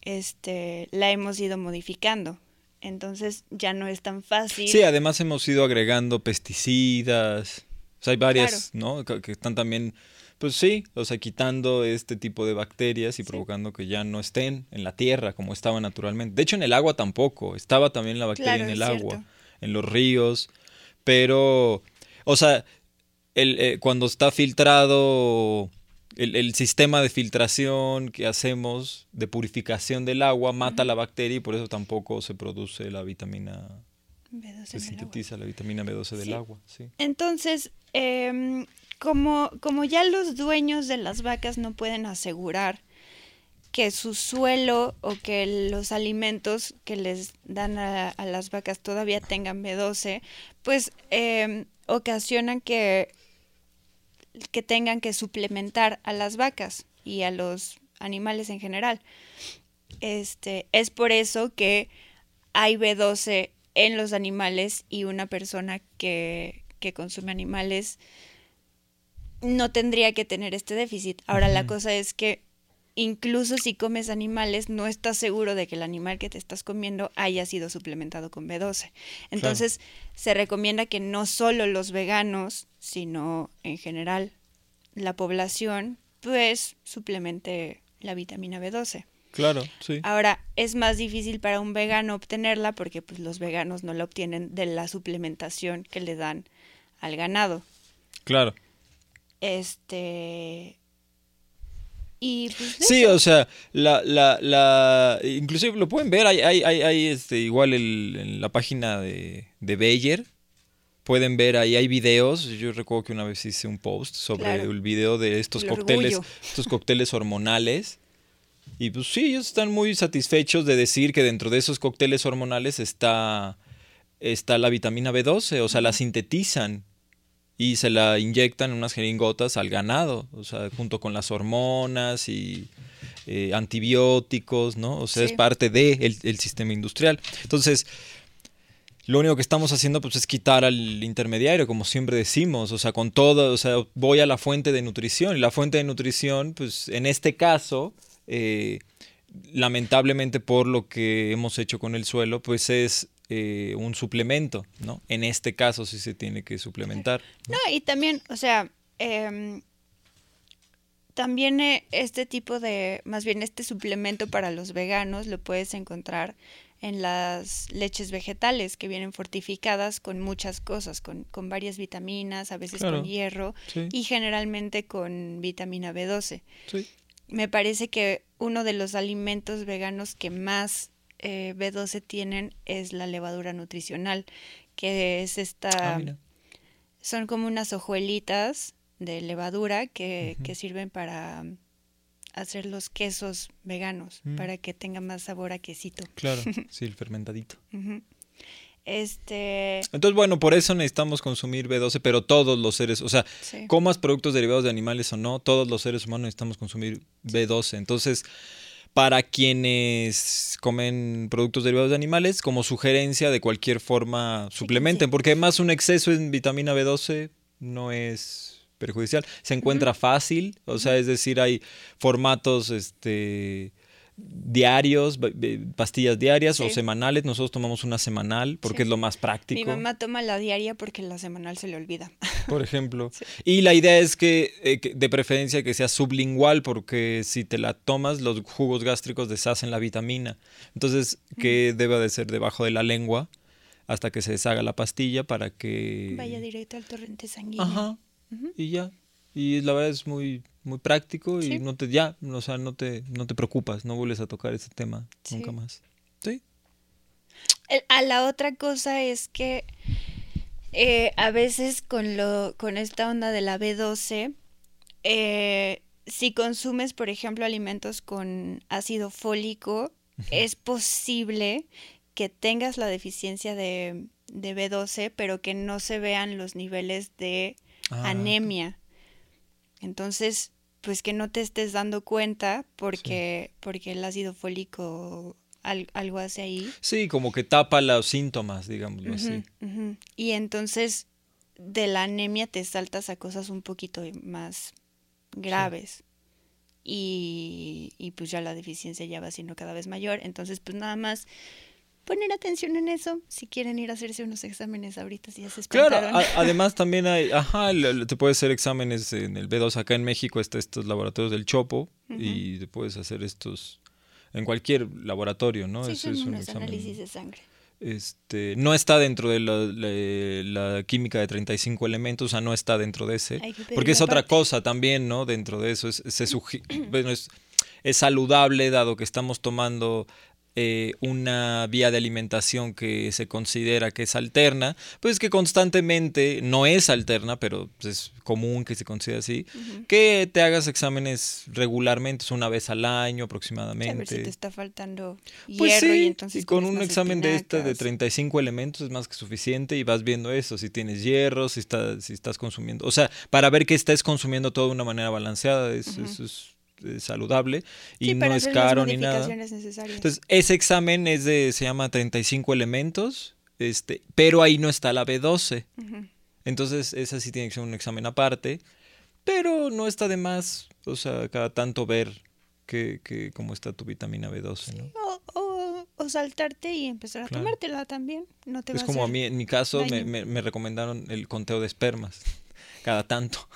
Este, la hemos ido modificando. Entonces ya no es tan fácil. Sí, además hemos ido agregando pesticidas. O sea, hay varias, ¿no? Que, están también, pues sí, o sea, quitando este tipo de bacterias y provocando que ya no estén en la tierra como estaba naturalmente. De hecho, en el agua tampoco. Estaba también la bacteria en el agua, en los ríos. Pero o sea, el, eh, cuando está filtrado el, sistema de filtración que hacemos de purificación del agua mata la bacteria y por eso tampoco se produce la vitamina B12 se sintetiza la vitamina B12 del agua. Sí. Entonces, em, como, como ya los dueños de las vacas no pueden asegurar que su suelo o que los alimentos que les dan a, las vacas todavía tengan B12, pues eh, ocasionan que, que tengan que suplementar a las vacas y a los animales en general. Este, es por eso que hay B12 en los animales y una persona que, que consume animales no tendría que tener este déficit. Ahora la cosa es que incluso si comes animales, no estás seguro de que el animal que te estás comiendo haya sido suplementado con B12. Entonces, se recomienda que no solo los veganos, sino en general la población, pues suplemente la vitamina B12. Claro, sí. Ahora, es más difícil para un vegano obtenerla porque pues, los veganos no la obtienen de la suplementación que le dan al ganado. Claro. Este, y pues, sí, o sea, la, la, la, inclusive lo pueden ver, hay, hay, hay, este, igual el, en la página de, de Bayer, pueden ver ahí hay videos. Yo recuerdo que una vez hice un post sobre el video de estos cócteles, estos cócteles hormonales Y pues sí, ellos están muy satisfechos de decir que dentro de esos cócteles hormonales está, está la vitamina B12, o sea, la sintetizan y se la inyectan en unas jeringotas al ganado, o sea, junto con las hormonas y eh, antibióticos, ¿no? O sea, es parte del de el sistema industrial. Entonces, lo único que estamos haciendo pues es quitar al intermediario, como siempre decimos, o sea, con todo, o sea, voy a la fuente de nutrición y la fuente de nutrición, pues en este caso, eh, lamentablemente por lo que hemos hecho con el suelo, pues es eh, un suplemento, ¿no? En este caso sí se tiene que suplementar. No, y también, o sea, em, también eh, este tipo de, más bien este suplemento para los veganos lo puedes encontrar en las leches vegetales que vienen fortificadas con muchas cosas, con, con varias vitaminas, a veces con hierro y generalmente con vitamina B12. Me parece que uno de los alimentos veganos que más eh, B12 tienen es la levadura nutricional, que es esta... Ah, son como unas hojuelitas de levadura que, que sirven para hacer los quesos veganos mm. para que tenga más sabor a quesito. Claro, sí, el fermentadito. Este. Entonces, bueno, por eso necesitamos consumir B12, pero todos los seres, o sea, comas productos derivados de animales o no, todos los seres humanos necesitamos consumir B12. Entonces, para quienes comen productos derivados de animales, como sugerencia de cualquier forma suplementen, porque además un exceso en vitamina B12 no es perjudicial. Se encuentra fácil, o sea, es decir, hay formatos este diarios, pastillas diarias o semanales. Nosotros tomamos una semanal porque es lo más práctico. Mi mamá toma la diaria porque la semanal se le olvida. Por ejemplo. Y la idea es eh, que, de preferencia que sea sublingual porque si te la tomas los jugos gástricos deshacen la vitamina. Entonces, que debe de ser debajo de la lengua hasta que se deshaga la pastilla para que... Vaya directo al torrente sanguíneo. Ajá y ya. Y la verdad es muy, muy práctico y no te, ya, o sea, no te, no te preocupas, no vuelves a tocar ese tema nunca más. Sí. A la otra cosa es que eh, a veces con, lo, con esta onda de la B12, eh, si consumes, por ejemplo, alimentos con ácido fólico, es posible que tengas la deficiencia de, de B12, pero que no se vean los niveles de Ah, anemia. Entonces, pues que no te estés dando cuenta porque, porque el ácido fólico algo hace ahí. Sí, como que tapa los síntomas, digámoslo así. Y entonces de la anemia te saltas a cosas un poquito más graves. Y, y pues ya la deficiencia ya va siendo cada vez mayor. Entonces, pues nada más poner atención en eso si quieren ir a hacerse unos exámenes ahorita si ya se Claro, además también hay, ajá, te puedes hacer exámenes en el B2 acá en México, está estos laboratorios del Chopo y te puedes hacer estos en cualquier laboratorio, ¿no? Sí, es un análisis de sangre. Este, no está dentro de la, química de 35 elementos, o sea, no está dentro de ese. Porque es otra cosa también, ¿no? Dentro de eso. Es, es, es saludable, dado que estamos tomando eh, una vía de alimentación que se considera que es alterna, pues que constantemente no es alterna, pero es común que se considere así, que te hagas exámenes regularmente, una vez al año aproximadamente. A ver si te está faltando pues hierro y entonces con un examen de este de 35 elementos es más que suficiente y vas viendo eso, si tienes hierro, si estás, si estás consumiendo, o sea, para ver que estés consumiendo todo de una manera balanceada, es, eso es saludable y no es caro ni nada. Entonces, ese examen es de, se llama 35 elementos, este, pero ahí no está la B12. Entonces, esa sí tiene que ser un examen aparte, pero no está de más, o sea, cada tanto ver que, que cómo está tu vitamina B12, o, saltarte y empezar a tomártela también. No te es como a, mí, en mi caso, me, me recomendaron el conteo de espermas cada tanto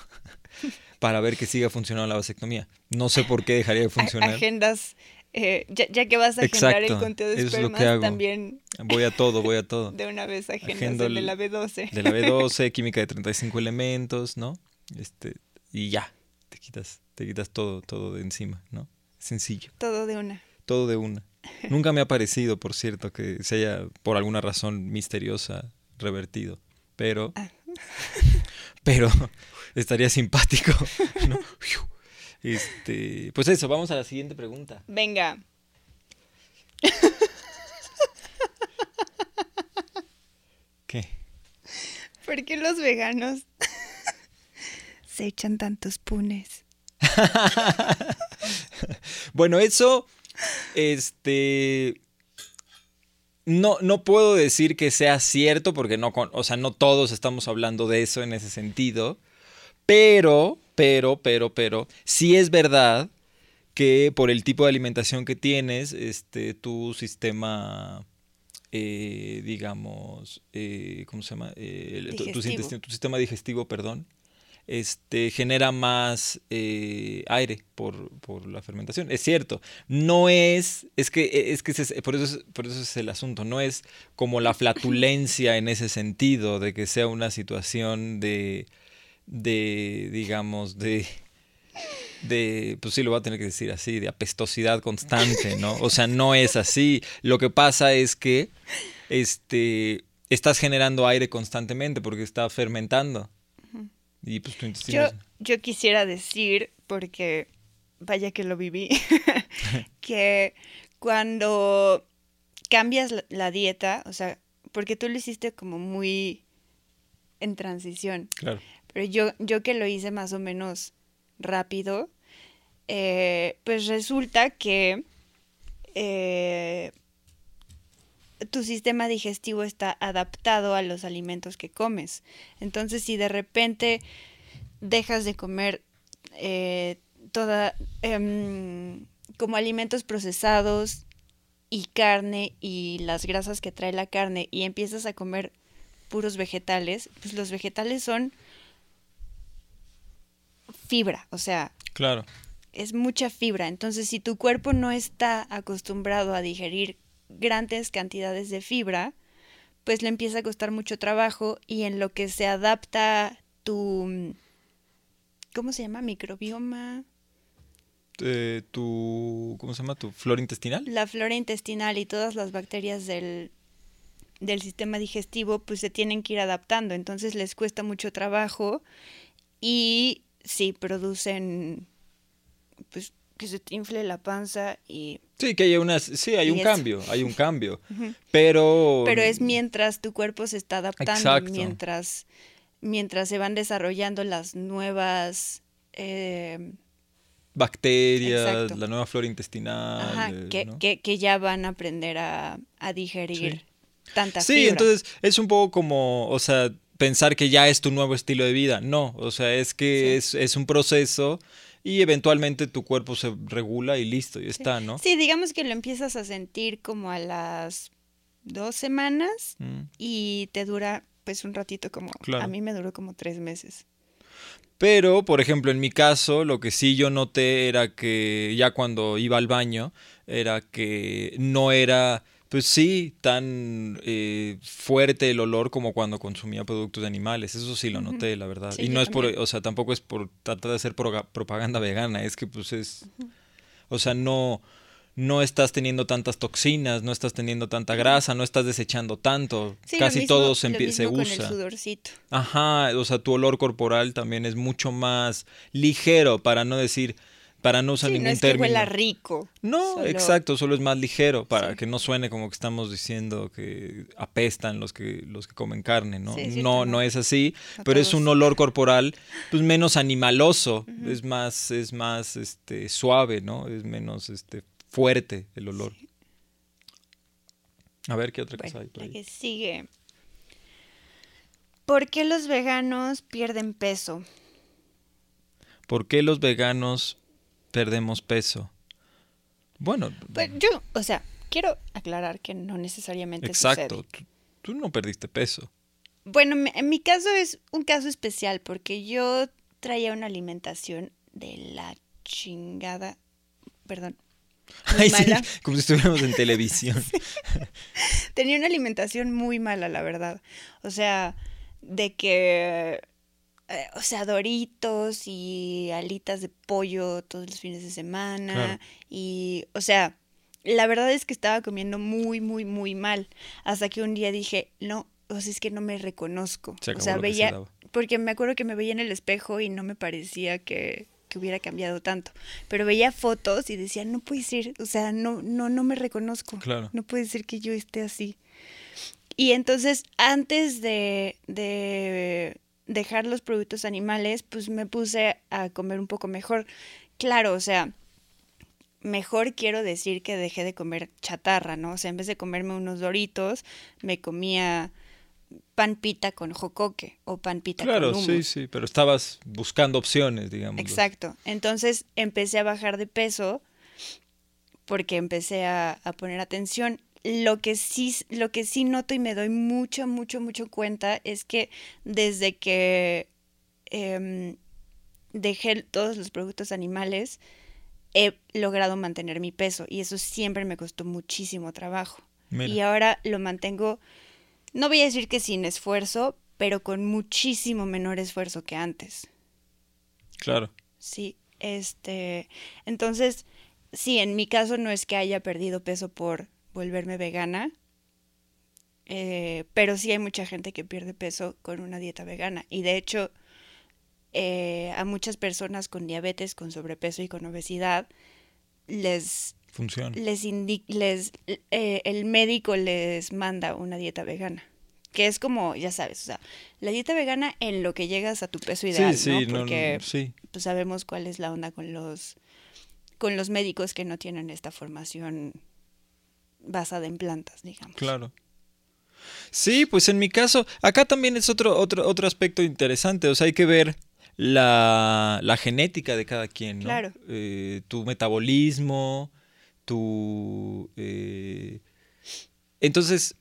para ver que siga funcionando la vasectomía. No sé por qué dejaría de funcionar. Agendas, eh, ya, que vas a agendar el conteo de espermas, también... Voy a todo, voy a todo. De una vez agendas el de la B12. De la B12, química de 35 elementos, ¿no? Este, y ya, te quitas, te quitas todo, todo de encima, ¿no? Sencillo. Todo de una. Todo de una. Nunca me ha parecido, por cierto, que se haya, por alguna razón misteriosa, revertido. Pero... Ah. Pero estaría simpático. Este, pues eso, vamos a la siguiente pregunta. Venga. ¿Qué? ¿Por qué los veganos se echan tantos punes? bueno, eso, este, no, no puedo decir que sea cierto porque no, o sea, no todos estamos hablando de eso en ese sentido, pero, pero, pero, pero, sí es verdad que por el tipo de alimentación que tienes, este, tu sistema, eh, digamos, eh, ¿cómo se llama? Eh, tu, tu, sistema digestivo, perdón, este, genera más aire por, por, la fermentación. Es cierto, no es, es que, es que por, eso es, por eso es el asunto, no es como la flatulencia en ese sentido, de que sea una situación de, de digamos, de, de, pues sí, lo voy a tener que decir así, de apestosidad constante, ¿no? O sea, no es así. Lo que pasa es que, este, estás generando aire constantemente porque está fermentando. Pues, yo, yo quisiera decir, porque vaya que lo viví, que cuando cambias la, dieta, o sea, porque tú lo hiciste como muy en transición. Claro. Pero yo, yo que lo hice más o menos rápido, eh, pues resulta que eh, tu sistema digestivo está adaptado a los alimentos que comes. Entonces, si de repente dejas de comer eh, toda em, como alimentos procesados y carne y las grasas que trae la carne y empiezas a comer puros vegetales, pues los vegetales son fibra, o sea, claro. Es mucha fibra, entonces si tu cuerpo no está acostumbrado a digerir grandes cantidades de fibra, pues le empieza a costar mucho trabajo y en lo que se adapta tu, ¿cómo se llama? Microbioma. Eh, tu, ¿cómo se llama? ¿Tu flora intestinal? La flora intestinal y todas las bacterias del, del sistema digestivo pues se tienen que ir adaptando, entonces les cuesta mucho trabajo y sí producen pues que se te infle la panza y... Sí, que hay una, sí, hay un cambio, hay un cambio, pero... Pero es mientras tu cuerpo se está adaptando, mientras, mientras se van desarrollando las nuevas... Eh, Bacterias, la nueva flora intestinal. Ajá, eh, que, que, ya van a aprender a, a digerir tanta Sí, entonces es un poco como, o sea, pensar que ya es tu nuevo estilo de vida. No, o sea, es que es, es un proceso y eventualmente tu cuerpo se regula y listo, y está, ¿no? Sí, digamos que lo empiezas a sentir como a las dos semanas mm. y te dura pues un ratito como... A mí me duró como tres meses. Pero, por ejemplo, en mi caso, lo que sí yo noté era que ya cuando iba al baño, era que no era pues sí, tan eh, fuerte el olor como cuando consumía productos de animales. Eso sí lo noté, la verdad. y no es por, o sea, tampoco es por tratar de hacer propaganda vegana, es que pues es, o sea, no, no estás teniendo tantas toxinas, no estás teniendo tanta grasa, no estás desechando tanto. Casi todo se, se usa. Con el sudorcito. Ajá, o sea, tu olor corporal también es mucho más ligero, para no decir para no usar ningún no es término. Que huela rico. No, exacto, solo es más ligero para que no suene como que estamos diciendo que apestan los que los que comen carne, ¿no? no, no es así, pero es un olor corporal pues menos animaloso, es más es más este suave, ¿no? Es menos este fuerte el olor. A ver qué otra cosa hay por ahí. que sigue. ¿Por qué los veganos pierden peso? ¿Por qué los veganos perdemos peso. Bueno. Pues yo, o sea, quiero aclarar que no necesariamente Exacto. Tú, no perdiste peso. Bueno, en mi caso es un caso especial porque yo traía una alimentación de la chingada. Perdón. Ay, mala. como si estuviéramos en televisión. Tenía una alimentación muy mala, la verdad. O sea, de que eh, o sea, doritos y alitas de pollo todos los fines de semana. Y, o sea, la verdad es que estaba comiendo muy, muy, muy mal. Hasta que un día dije, no, o sea, es que no me reconozco. o sea, veía, porque me acuerdo que me veía en el espejo y no me parecía que, que hubiera cambiado tanto. Pero veía fotos y decía, no puede ser, o sea, no, no, no me reconozco. Claro. No puede ser que yo esté así. Y entonces, antes de, de dejar los productos animales, pues me puse a comer un poco mejor. Claro, o sea, mejor quiero decir que dejé de comer chatarra, ¿no? O sea, en vez de comerme unos doritos, me comía pan pita con jocoque o pan pita Claro, con sí, hummus. sí, pero estabas buscando opciones, digamos. Exacto. Entonces empecé a bajar de peso porque empecé a, a poner atención. Lo que sí, lo que sí noto y me doy mucho, mucho, mucho cuenta es que desde que em, dejé todos los productos animales, he logrado mantener mi peso y eso siempre me costó muchísimo trabajo. Mira. Y ahora lo mantengo, no voy a decir que sin esfuerzo, pero con muchísimo menor esfuerzo que antes. Claro. Sí, este, entonces, sí, en mi caso no es que haya perdido peso por volverme vegana, eh, pero sí hay mucha gente que pierde peso con una dieta vegana. Y de hecho, eh, a muchas personas con diabetes, con sobrepeso y con obesidad, les, Funciona. les, les eh, el médico les manda una dieta vegana. Que es como, ya sabes, o sea, la dieta vegana en lo que llegas a tu peso ideal, sí, sí, ¿no? no, Porque no, sí. pues sabemos cuál es la onda con los con los médicos que no tienen esta formación basada en plantas, digamos. Claro. Sí, pues en mi caso, acá también es otro, otro, otro aspecto interesante. O sea, hay que ver la, la genética de cada quien, ¿no? Claro. Eh, tu metabolismo, tu... eh, Entonces,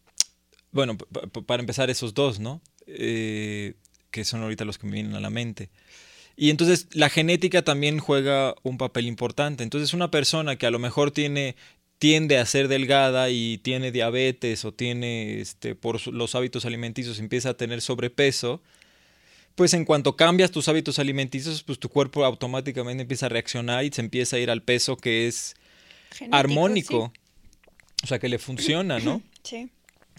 bueno, pa- pa- para empezar esos dos, ¿no? Eh, que son ahorita los que me vienen a la mente. Y entonces la genética también juega un papel importante. Entonces una persona que a lo mejor tiene tiende a ser delgada y tiene diabetes o tiene este por los hábitos alimenticios empieza a tener sobrepeso, pues en cuanto cambias tus hábitos alimenticios, pues tu cuerpo automáticamente empieza a reaccionar y se empieza a ir al peso que es Genético, armónico. O sea, que le funciona, ¿no? Sí. sí.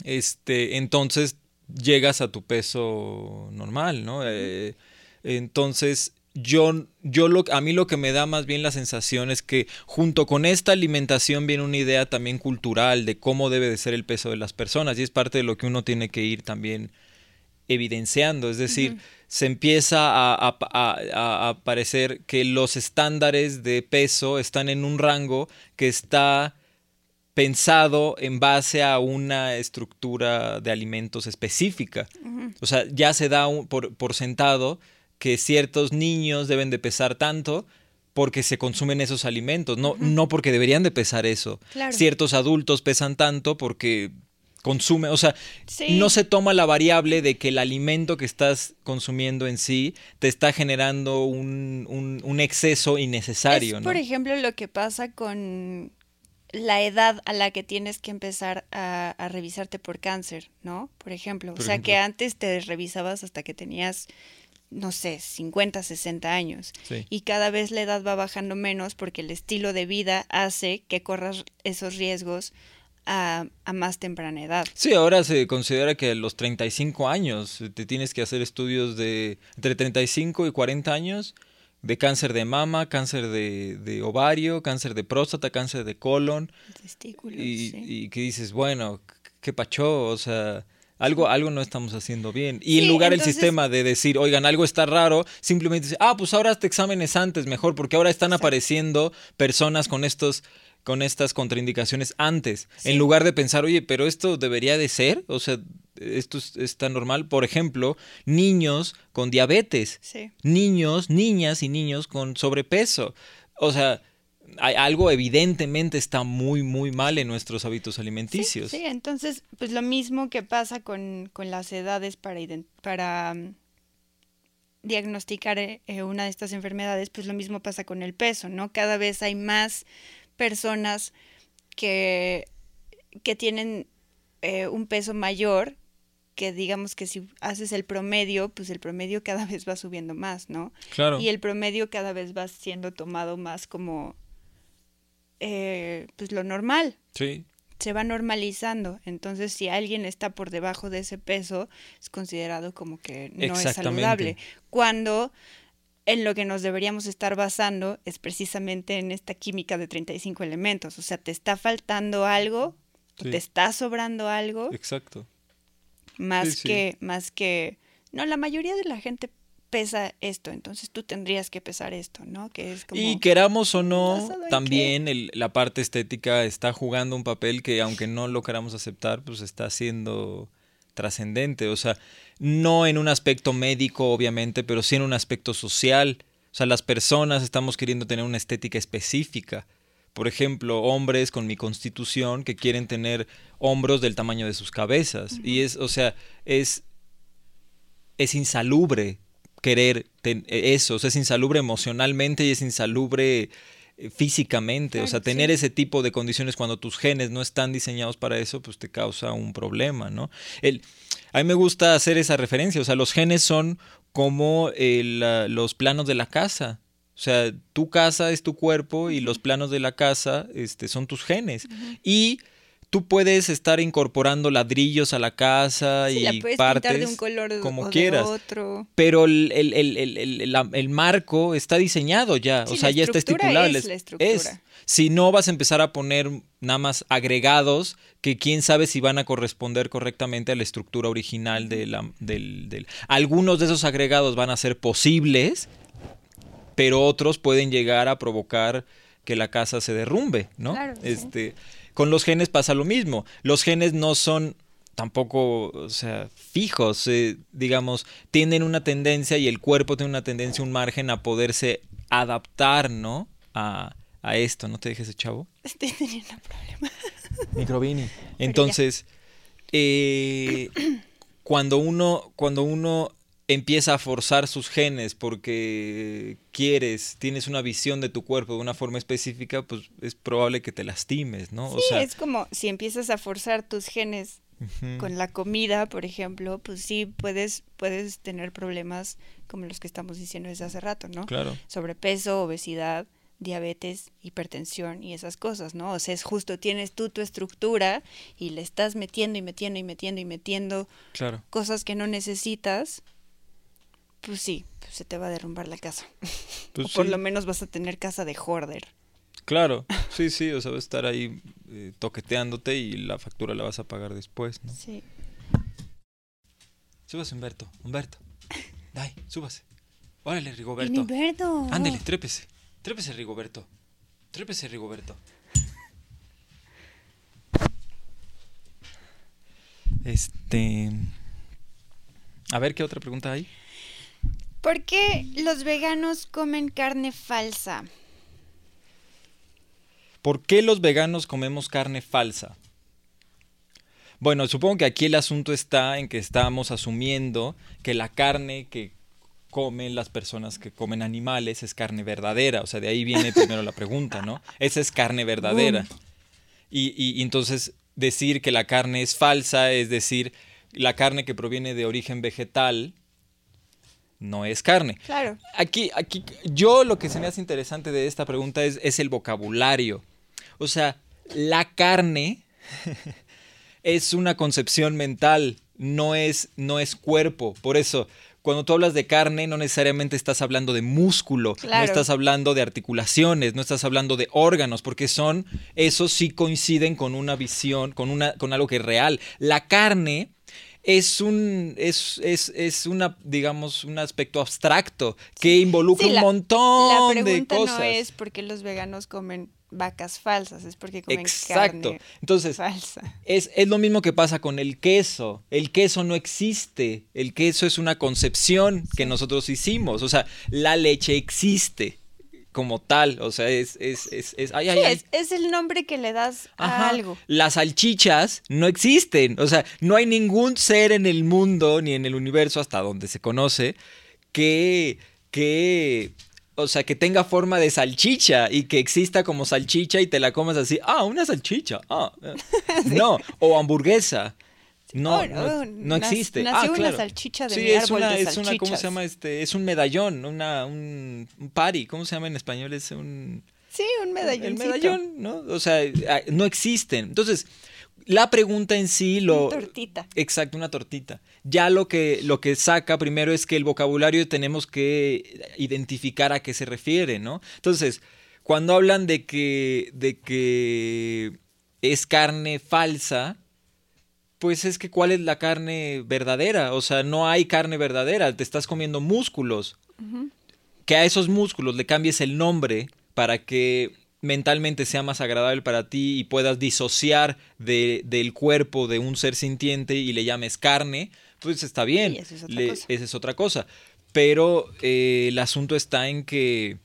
este, entonces llegas a tu peso normal, ¿no? Eh, entonces, yo, yo lo, a mí lo que me da más bien la sensación es que junto con esta alimentación viene una idea también cultural de cómo debe de ser el peso de las personas y es parte de lo que uno tiene que ir también evidenciando, es decir, se empieza a, a, a, a, a parecer que los estándares de peso están en un rango que está pensado en base a una estructura de alimentos específica. O sea, ya se da un- por, por sentado que ciertos niños deben de pesar tanto porque se consumen esos alimentos, no, no porque deberían de pesar eso. Claro. Ciertos adultos pesan tanto porque consumen, o sea, Sí. no se toma la variable de que el alimento que estás consumiendo en sí te está generando un, un- un exceso innecesario, es, ¿no? por ejemplo, lo que pasa con la edad a la que tienes que empezar a, a revisarte por cáncer, ¿no? Por ejemplo, Por o sea, ejemplo. que antes te revisabas hasta que tenías, no sé, 50, 60 años. Sí. Y cada vez la edad va bajando menos porque el estilo de vida hace que corras esos riesgos a, a más temprana edad. Sí, ahora se considera que a los 35 años eh, te tienes que hacer estudios de entre 35 y 40 años de cáncer de mama, cáncer de, de ovario, cáncer de próstata, cáncer de colon Testículos, y, sí. y que dices, bueno, qué pachó, o sea, algo, algo no estamos haciendo bien. Y en lugar entonces- el sistema de decir, oigan, algo está raro, simplemente dice, ah, pues ahora hazte exámenes antes mejor, porque ahora están Exacto. apareciendo personas con estos con estas contraindicaciones antes, Sí. en lugar de pensar, oye, pero esto debería de ser, o sea, esto es- está normal. Por ejemplo, niños con diabetes, Sí. niños, niñas y niños con sobrepeso. O sea, hay, algo evidentemente está muy, muy mal en nuestros hábitos alimenticios. Sí, sí, entonces, pues lo mismo que pasa con, con las edades para, para mm, diagnosticar eh, eh, una de estas enfermedades, pues lo mismo pasa con el peso, ¿no? Cada vez hay más personas que, que tienen eh, un peso mayor, que digamos que si haces el promedio, pues el promedio cada vez va subiendo más, ¿no? Claro. Y el promedio cada vez va siendo tomado más como eh, pues lo normal, Sí. se va normalizando. Entonces, si alguien está por debajo de ese peso, es considerado como que no es saludable. Cuando en lo que nos deberíamos estar basando es precisamente en esta química de 35 elementos. O sea, te está faltando algo, o te está sobrando algo, Exacto. más sí, sí. que, más que, no, la mayoría de la gente pesa esto, entonces tú tendrías que pesar esto, ¿no? Que es como... Y queramos o no, ¿Basado en también el- la parte estética está jugando un papel que aunque no lo queramos aceptar, pues está siendo trascendente. O sea, no en un aspecto médico, obviamente, pero sí en un aspecto social. O sea, las personas estamos queriendo tener una estética específica. Por ejemplo, hombres con mi constitución que quieren tener hombros del tamaño de sus cabezas. Y es, o sea, es, es insalubre querer ten- eso, o sea, es insalubre emocionalmente y es insalubre eh, físicamente, o sea, tener sí. ese tipo de condiciones cuando tus genes no están diseñados para eso, pues te causa un problema, ¿no? El, a mí me gusta hacer esa referencia, o sea, los genes son como el, ah, los planos de la casa. O sea, tu casa es tu cuerpo y los planos de la casa este, son tus genes. Y tú puedes estar incorporando ladrillos a la casa Sí, y la puedes partes de un color como o quieras de otro. pero el, el- el- el- el- la- el marco está diseñado ya, Sí, o sea, la ya está estipulable. es la estructura. es. Si no, vas a empezar a poner nada más agregados que quién sabe si van a corresponder correctamente a la estructura original de la- del, del- Algunos de esos agregados van a ser posibles, pero otros pueden llegar a provocar que la casa se derrumbe, ¿no? Claro, sí. Con los genes pasa lo mismo. Los genes no son tampoco, o sea, fijos, eh, digamos, tienen una tendencia y el cuerpo tiene una tendencia, un margen a poderse adaptar, ¿no? A, a esto, ¿no te dejes ese chavo? Estoy teniendo un problema. Microvini. Entonces, eh, cuando uno, cuando uno empieza a forzar sus genes porque quieres, tienes una visión de tu cuerpo de una forma específica, pues es probable que te lastimes, ¿no? Sí, es como si empiezas a forzar tus genes con la comida, por ejemplo, pues sí puedes, puedes tener problemas como los que estamos diciendo desde hace rato, ¿no? claro. Sobrepeso, obesidad, diabetes, hipertensión y esas cosas, ¿no? O sea, es justo, tienes tú tu estructura y le estás metiendo y metiendo y metiendo y metiendo Claro. cosas que no necesitas, pues sí, pues se te va a derrumbar la casa. Pues o por sí, lo menos vas a tener casa de hoarder. Claro, sí, sí, o sea, vas a estar ahí eh, toqueteándote y la factura la vas a pagar después, ¿no? Sí. Súbase, Humberto, Humberto. Dai, súbase. Órale, Rigoberto. Heriberto. Ándele, trépese. Trépese, Rigoberto. Trépese, Rigoberto. Este. A ver, ¿qué otra pregunta hay? ¿Por qué los veganos comen carne falsa? ¿Por qué los veganos comemos carne falsa? Bueno, supongo que aquí el asunto está en que estamos asumiendo que la carne que comen las personas que comen animales es carne verdadera. O sea, de ahí viene primero la pregunta, ¿no? Esa es carne verdadera. Y, y- y entonces decir que la carne es falsa es decir, la carne que proviene de origen vegetal no es carne. Claro. Aquí, aquí, yo lo que se me hace interesante de esta pregunta es, es el vocabulario. O sea, la carne es una concepción mental, no es, no es cuerpo. Por eso, cuando tú hablas de carne, no necesariamente estás hablando de músculo, no estás hablando de articulaciones, no estás hablando de órganos, porque son, esos sí coinciden con una visión, con, una, con algo que es real. La carne es un, es, es, es una, digamos, un aspecto abstracto que involucra Sí, la- un montón La de cosas. no es por qué los veganos comen vacas falsas, es porque comen Exacto. carne Entonces, falsa. Es, es lo mismo que pasa con el queso. El queso no existe. El queso es una concepción que nosotros hicimos. O sea, la leche existe como tal. O sea, es... es, es, es- ay, ay, Sí, ay. es, es el nombre que le das Ajá. a algo. Las salchichas no existen. O sea, no hay ningún ser en el mundo ni en el universo hasta donde se conoce que, que, o sea, que tenga forma de salchicha y que exista como salchicha y te la comas así. Ah, una salchicha. Ah, eh. no, o hamburguesa. No, Oh, no, no nac- existe. nació ah, una claro. salchicha de sí, mi es una, de es una, ¿cómo se llama este? Es un medallón, una, un, un pari, ¿cómo se llama en español? Es un Sí, un medallón. El medallón, ¿no? O sea, ah, no existen. Entonces, la pregunta en sí lo... Una tortita. Exacto, una tortita. Ya lo que, lo que saca primero es que el vocabulario tenemos que identificar a qué se refiere, ¿no? Entonces, cuando hablan de que, de que es carne falsa, pues es que cuál es la carne verdadera. O sea, no hay carne verdadera, te estás comiendo músculos. Que a esos músculos le cambies el nombre para que mentalmente sea más agradable para ti y puedas disociar de, del cuerpo de un ser sintiente y le llames carne, pues está bien. esa es otra Le- cosa. esa es otra cosa. Pero eh, el asunto está en que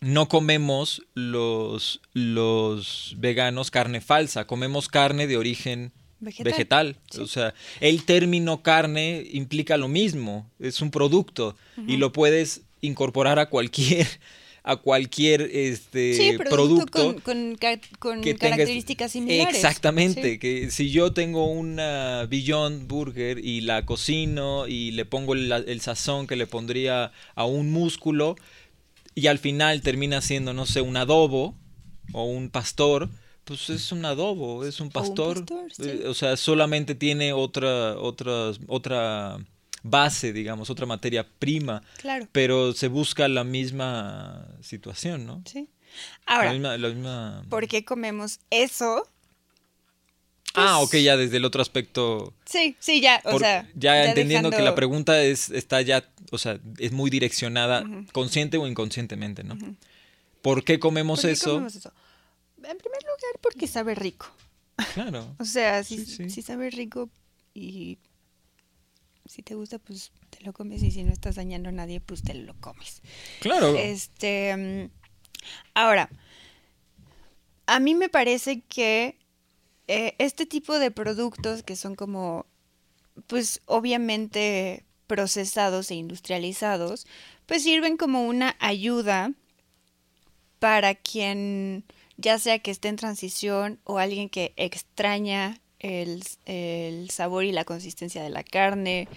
no comemos los, los veganos carne falsa, comemos carne de origen Vegetal. vegetal. Sí. O sea, el término carne implica lo mismo, es un producto y lo puedes incorporar a cualquier a cualquier este Sí, producto, producto con, con ca- con que tengas- características similares. Exactamente, Sí. que si yo tengo una Beyond Burger y la cocino y le pongo el, el sazón que le pondría a un músculo y al final termina siendo, no sé, un adobo o un pastor, pues es un adobo, es un un pastor. pastor, sí. Eh, O sea, solamente tiene otra, otra, otra base, digamos, otra materia prima, Claro. pero se busca la misma situación, ¿no? Sí. la Ahora, misma, la misma- ¿por qué comemos eso? Ah, Pues ok, ya desde el otro aspecto. Sí, sí, ya, o por- sea. ya, entendiendo que la pregunta es, está ya, o sea, es muy direccionada, consciente o inconscientemente, ¿no? ¿Por qué comemos ¿Por qué eso? comemos eso? En primer lugar, porque sabe rico. Claro. O sea, si, Sí, sí. si sabe rico y si te gusta, pues te lo comes y si no estás dañando a nadie, pues te lo comes. Claro. Este, ahora, a mí me parece que eh, este tipo de productos que son como, pues obviamente procesados e industrializados, pues sirven como una ayuda para quien, ya sea que esté en transición o alguien que extraña el, el sabor y la consistencia de la carne,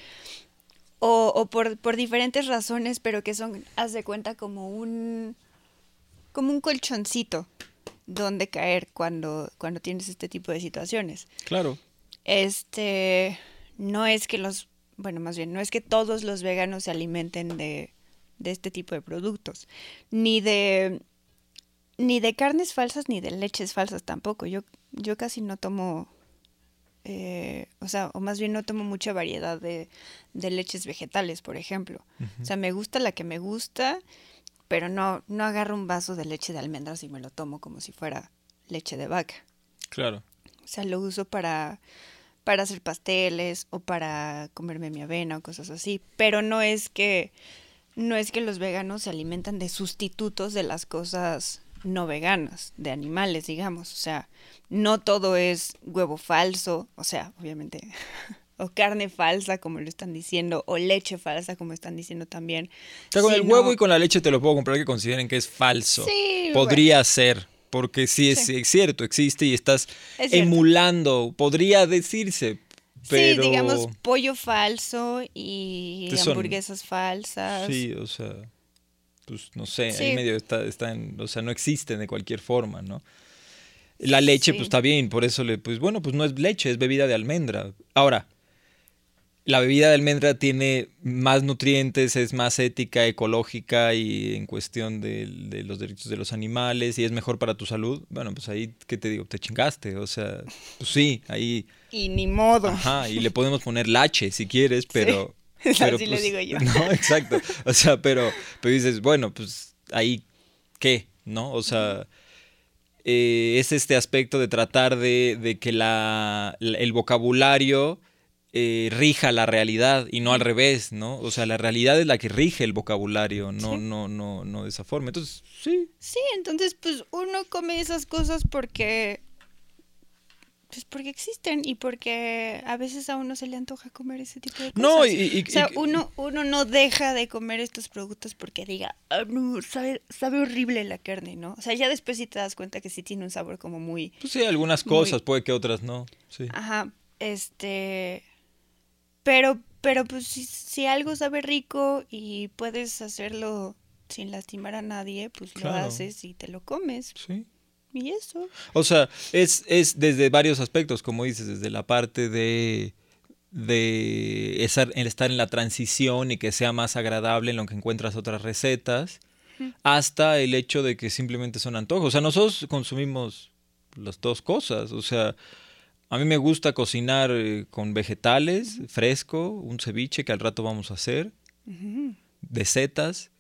o, o por, por diferentes razones, pero que son, haz de cuenta, como un, como un colchoncito donde caer cuando, cuando tienes este tipo de situaciones. Claro. Este, no es que los, bueno, más bien, no es que todos los veganos se alimenten de, de este tipo de productos, ni de, ni de carnes falsas, ni de leches falsas tampoco. Yo, yo casi no tomo, eh, o sea, o más bien no tomo mucha variedad de, de leches vegetales, por ejemplo. O sea, me gusta la que me gusta, pero no, no agarro un vaso de leche de almendras y me lo tomo como si fuera leche de vaca. Claro. O sea, lo uso para, para hacer pasteles o para comerme mi avena o cosas así. Pero no es que no es que los veganos se alimentan de sustitutos de las cosas no veganas, de animales, digamos. O sea, no todo es huevo falso, o sea, obviamente, o carne falsa, como lo están diciendo, o leche falsa, como están diciendo también. O sea, con el huevo y con la leche te lo puedo comprar que consideren que es falso. Sí, Podría ser, porque sí es, Sí. es cierto, existe y estás emulando, podría decirse, pero... Sí, digamos pollo falso y hamburguesas falsas. Sí, o sea, pues no sé, Sí. ahí medio está, está en, o sea, no existen de cualquier forma, ¿no? La leche, Sí. pues está bien, por eso le, pues bueno, pues no es leche, es bebida de almendra. Ahora, la bebida de almendra tiene más nutrientes, es más ética, ecológica y en cuestión de, de los derechos de los animales y es mejor para tu salud. Bueno, pues ahí, ¿qué te digo? Te chingaste, o sea, pues sí, ahí, Y ni modo. ajá, y le podemos poner lache si quieres, pero... pero, Así le pues, digo yo. No, exacto. O sea, pero, pero dices, bueno, pues ahí, ¿qué? ¿No? O sea, eh, es este aspecto de tratar de, de que la, la- el vocabulario eh, rija la realidad y no al revés, ¿no? O sea, la realidad es la que rige el vocabulario, no, Sí. no, no, no de esa forma. Entonces, sí, Sí, entonces pues uno come esas cosas porque pues porque existen y porque a veces a uno se le antoja comer ese tipo de cosas. No, y- y- o sea, y- uno uno no deja de comer estos productos porque diga, "Ah, no, sabe, sabe horrible la carne, ¿no? O sea, ya después sí te das cuenta que sí tiene un sabor como muy pues sí, algunas Muy- cosas, puede que otras no. Sí. Ajá, este, pero, pero pues si, si algo sabe rico y puedes hacerlo sin lastimar a nadie, pues lo haces y te lo comes. Sí. Y eso. O sea, es, es desde varios aspectos, como dices, desde la parte de, de estar, estar en la transición y que sea más agradable en lo que encuentras otras recetas, hasta el hecho de que simplemente son antojos. O sea, nosotros consumimos las dos cosas. O sea, a mí me gusta cocinar eh, con vegetales, fresco, un ceviche que al rato vamos a hacer, de setas.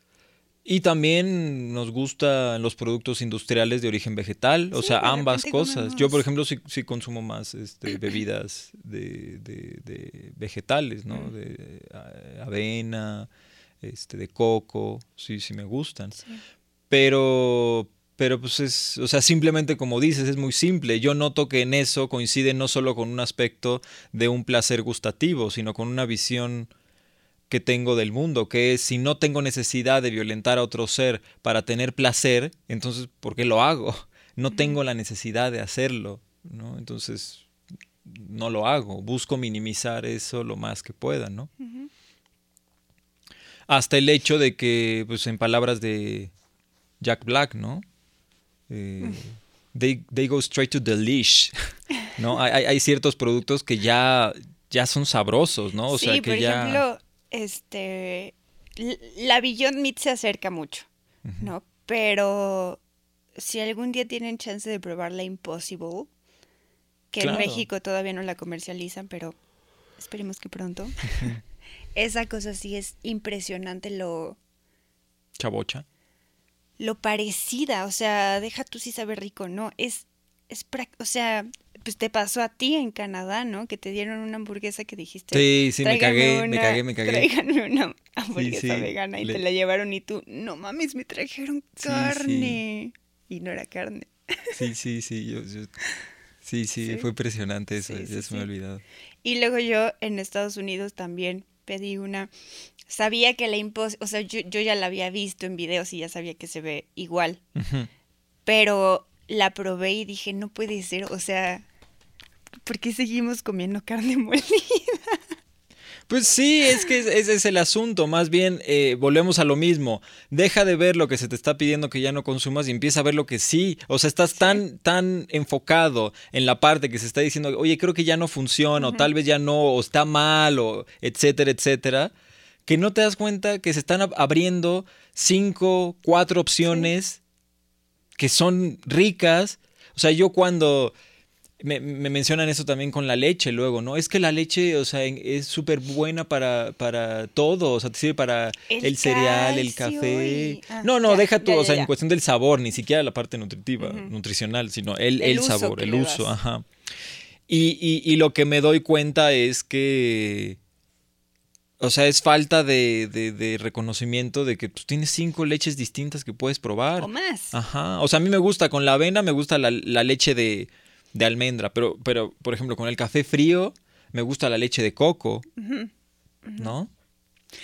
Y también nos gustan los productos industriales de origen vegetal, o Sí, sea, ambas cosas. Yo, por ejemplo, sí, sí consumo más este, bebidas de, de- de vegetales, ¿no? Mm. De eh, avena, este, de coco, sí, sí me gustan. Sí. Pero, pero pues es, o sea, simplemente como dices, es muy simple. Yo noto que en eso coincide no solo con un aspecto de un placer gustativo, sino con una visión que tengo del mundo, que es si no tengo necesidad de violentar a otro ser para tener placer, entonces ¿por qué lo hago? No tengo la necesidad de hacerlo, ¿no? Entonces no lo hago, busco minimizar eso lo más que pueda, ¿no? Hasta el hecho de que, pues en palabras de Jack Black, ¿no? Eh, they, they go straight to the leash, ¿no? Hay, hay- hay ciertos productos que ya, ya son sabrosos, ¿no? O sí, sea, que por ya... ejemplo, este, la Beyond Meat se acerca mucho, ¿no? Pero si algún día tienen chance de probar la Impossible, que Claro. en México todavía no la comercializan, pero esperemos que pronto. Esa cosa sí es impresionante lo, Chabocha. lo parecida, o sea, deja tú si sabe rico, ¿no? Es, es, o sea, pues te pasó a ti en Canadá, ¿no? Que te dieron una hamburguesa que dijiste. Sí, sí, me "Tráiganme cagué, me cagué, me cagué. Tráiganme una hamburguesa sí, vegana y le- te la llevaron y tú, no mames, me trajeron Sí, carne. Y no era carne. Sí, sí, sí, yo, yo- sí, sí, fue impresionante eso, ya se me ha olvidado. Y luego yo en Estados Unidos también pedí una. Sabía que la impos, o sea, yo, yo ya la había visto en videos y ya sabía que se ve igual. Pero la probé y dije, no puede ser, o sea, ¿por qué seguimos comiendo carne molida? Pues sí, es que ese es el asunto. Más bien, eh, volvemos a lo mismo. Deja de ver lo que se te está pidiendo que ya no consumas y empieza a ver lo que sí. O sea, estás tan, tan enfocado en la parte que se está diciendo, oye, creo que ya no funciona, o tal vez ya no, o está mal, o etcétera, etcétera, que no te das cuenta que se están ab- abriendo cinco, cuatro opciones que son ricas. O sea, yo cuando me, me mencionan eso también con la leche luego, ¿no? Es que la leche, o sea, es súper buena para, para todo, o sea, te sirve para el, El cereal, el café. y- ah, no, no, ya, deja tú, ya, o sea, en cuestión del sabor, ni siquiera la parte nutritiva, nutricional, sino el, El sabor, el uso, das. ajá. Y, y, y lo que me doy cuenta es que, o sea, es falta de, de, de reconocimiento de que tú tienes cinco leches distintas que puedes probar. O más. Ajá. O sea, a mí me gusta con la avena, me gusta la, la leche de, de almendra, pero, pero, por ejemplo, con el café frío, me gusta la leche de coco. ¿no?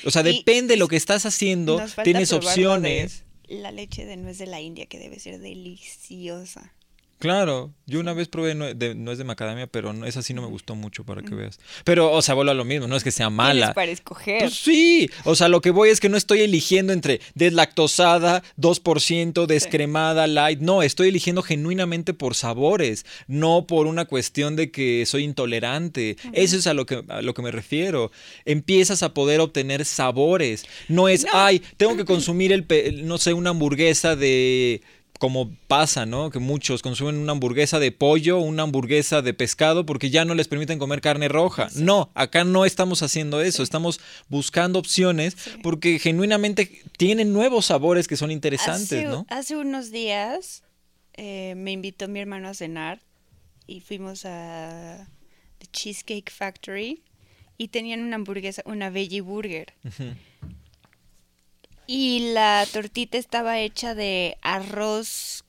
O sea, Y depende de lo que estás haciendo, tienes opciones. La leche de nuez de la India, que debe ser deliciosa. Claro, yo una vez probé nue- de, no es de macadamia, pero no, esa sí no me gustó mucho para que veas. Pero, o sea, vuelvo a lo mismo, no es que sea mala. para escoger. Pues sí, o sea, lo que voy es que no estoy eligiendo entre deslactosada, 2%, descremada, light. No, estoy eligiendo genuinamente por sabores, no por una cuestión de que soy intolerante. Eso es a lo, que, a lo que me refiero. Empiezas a poder obtener sabores. No es, ay, tengo que consumir el, no sé, una hamburguesa de como pasa, ¿no? Que muchos consumen una hamburguesa de pollo, una hamburguesa de pescado porque ya no les permiten comer carne roja. No, acá no estamos haciendo eso, estamos buscando opciones porque genuinamente tienen nuevos sabores que son interesantes, hace, ¿no? hace unos días eh, me invitó mi hermano a cenar y fuimos a The Cheesecake Factory y tenían una hamburguesa, una veggie burger. Y la tortita estaba hecha de arroz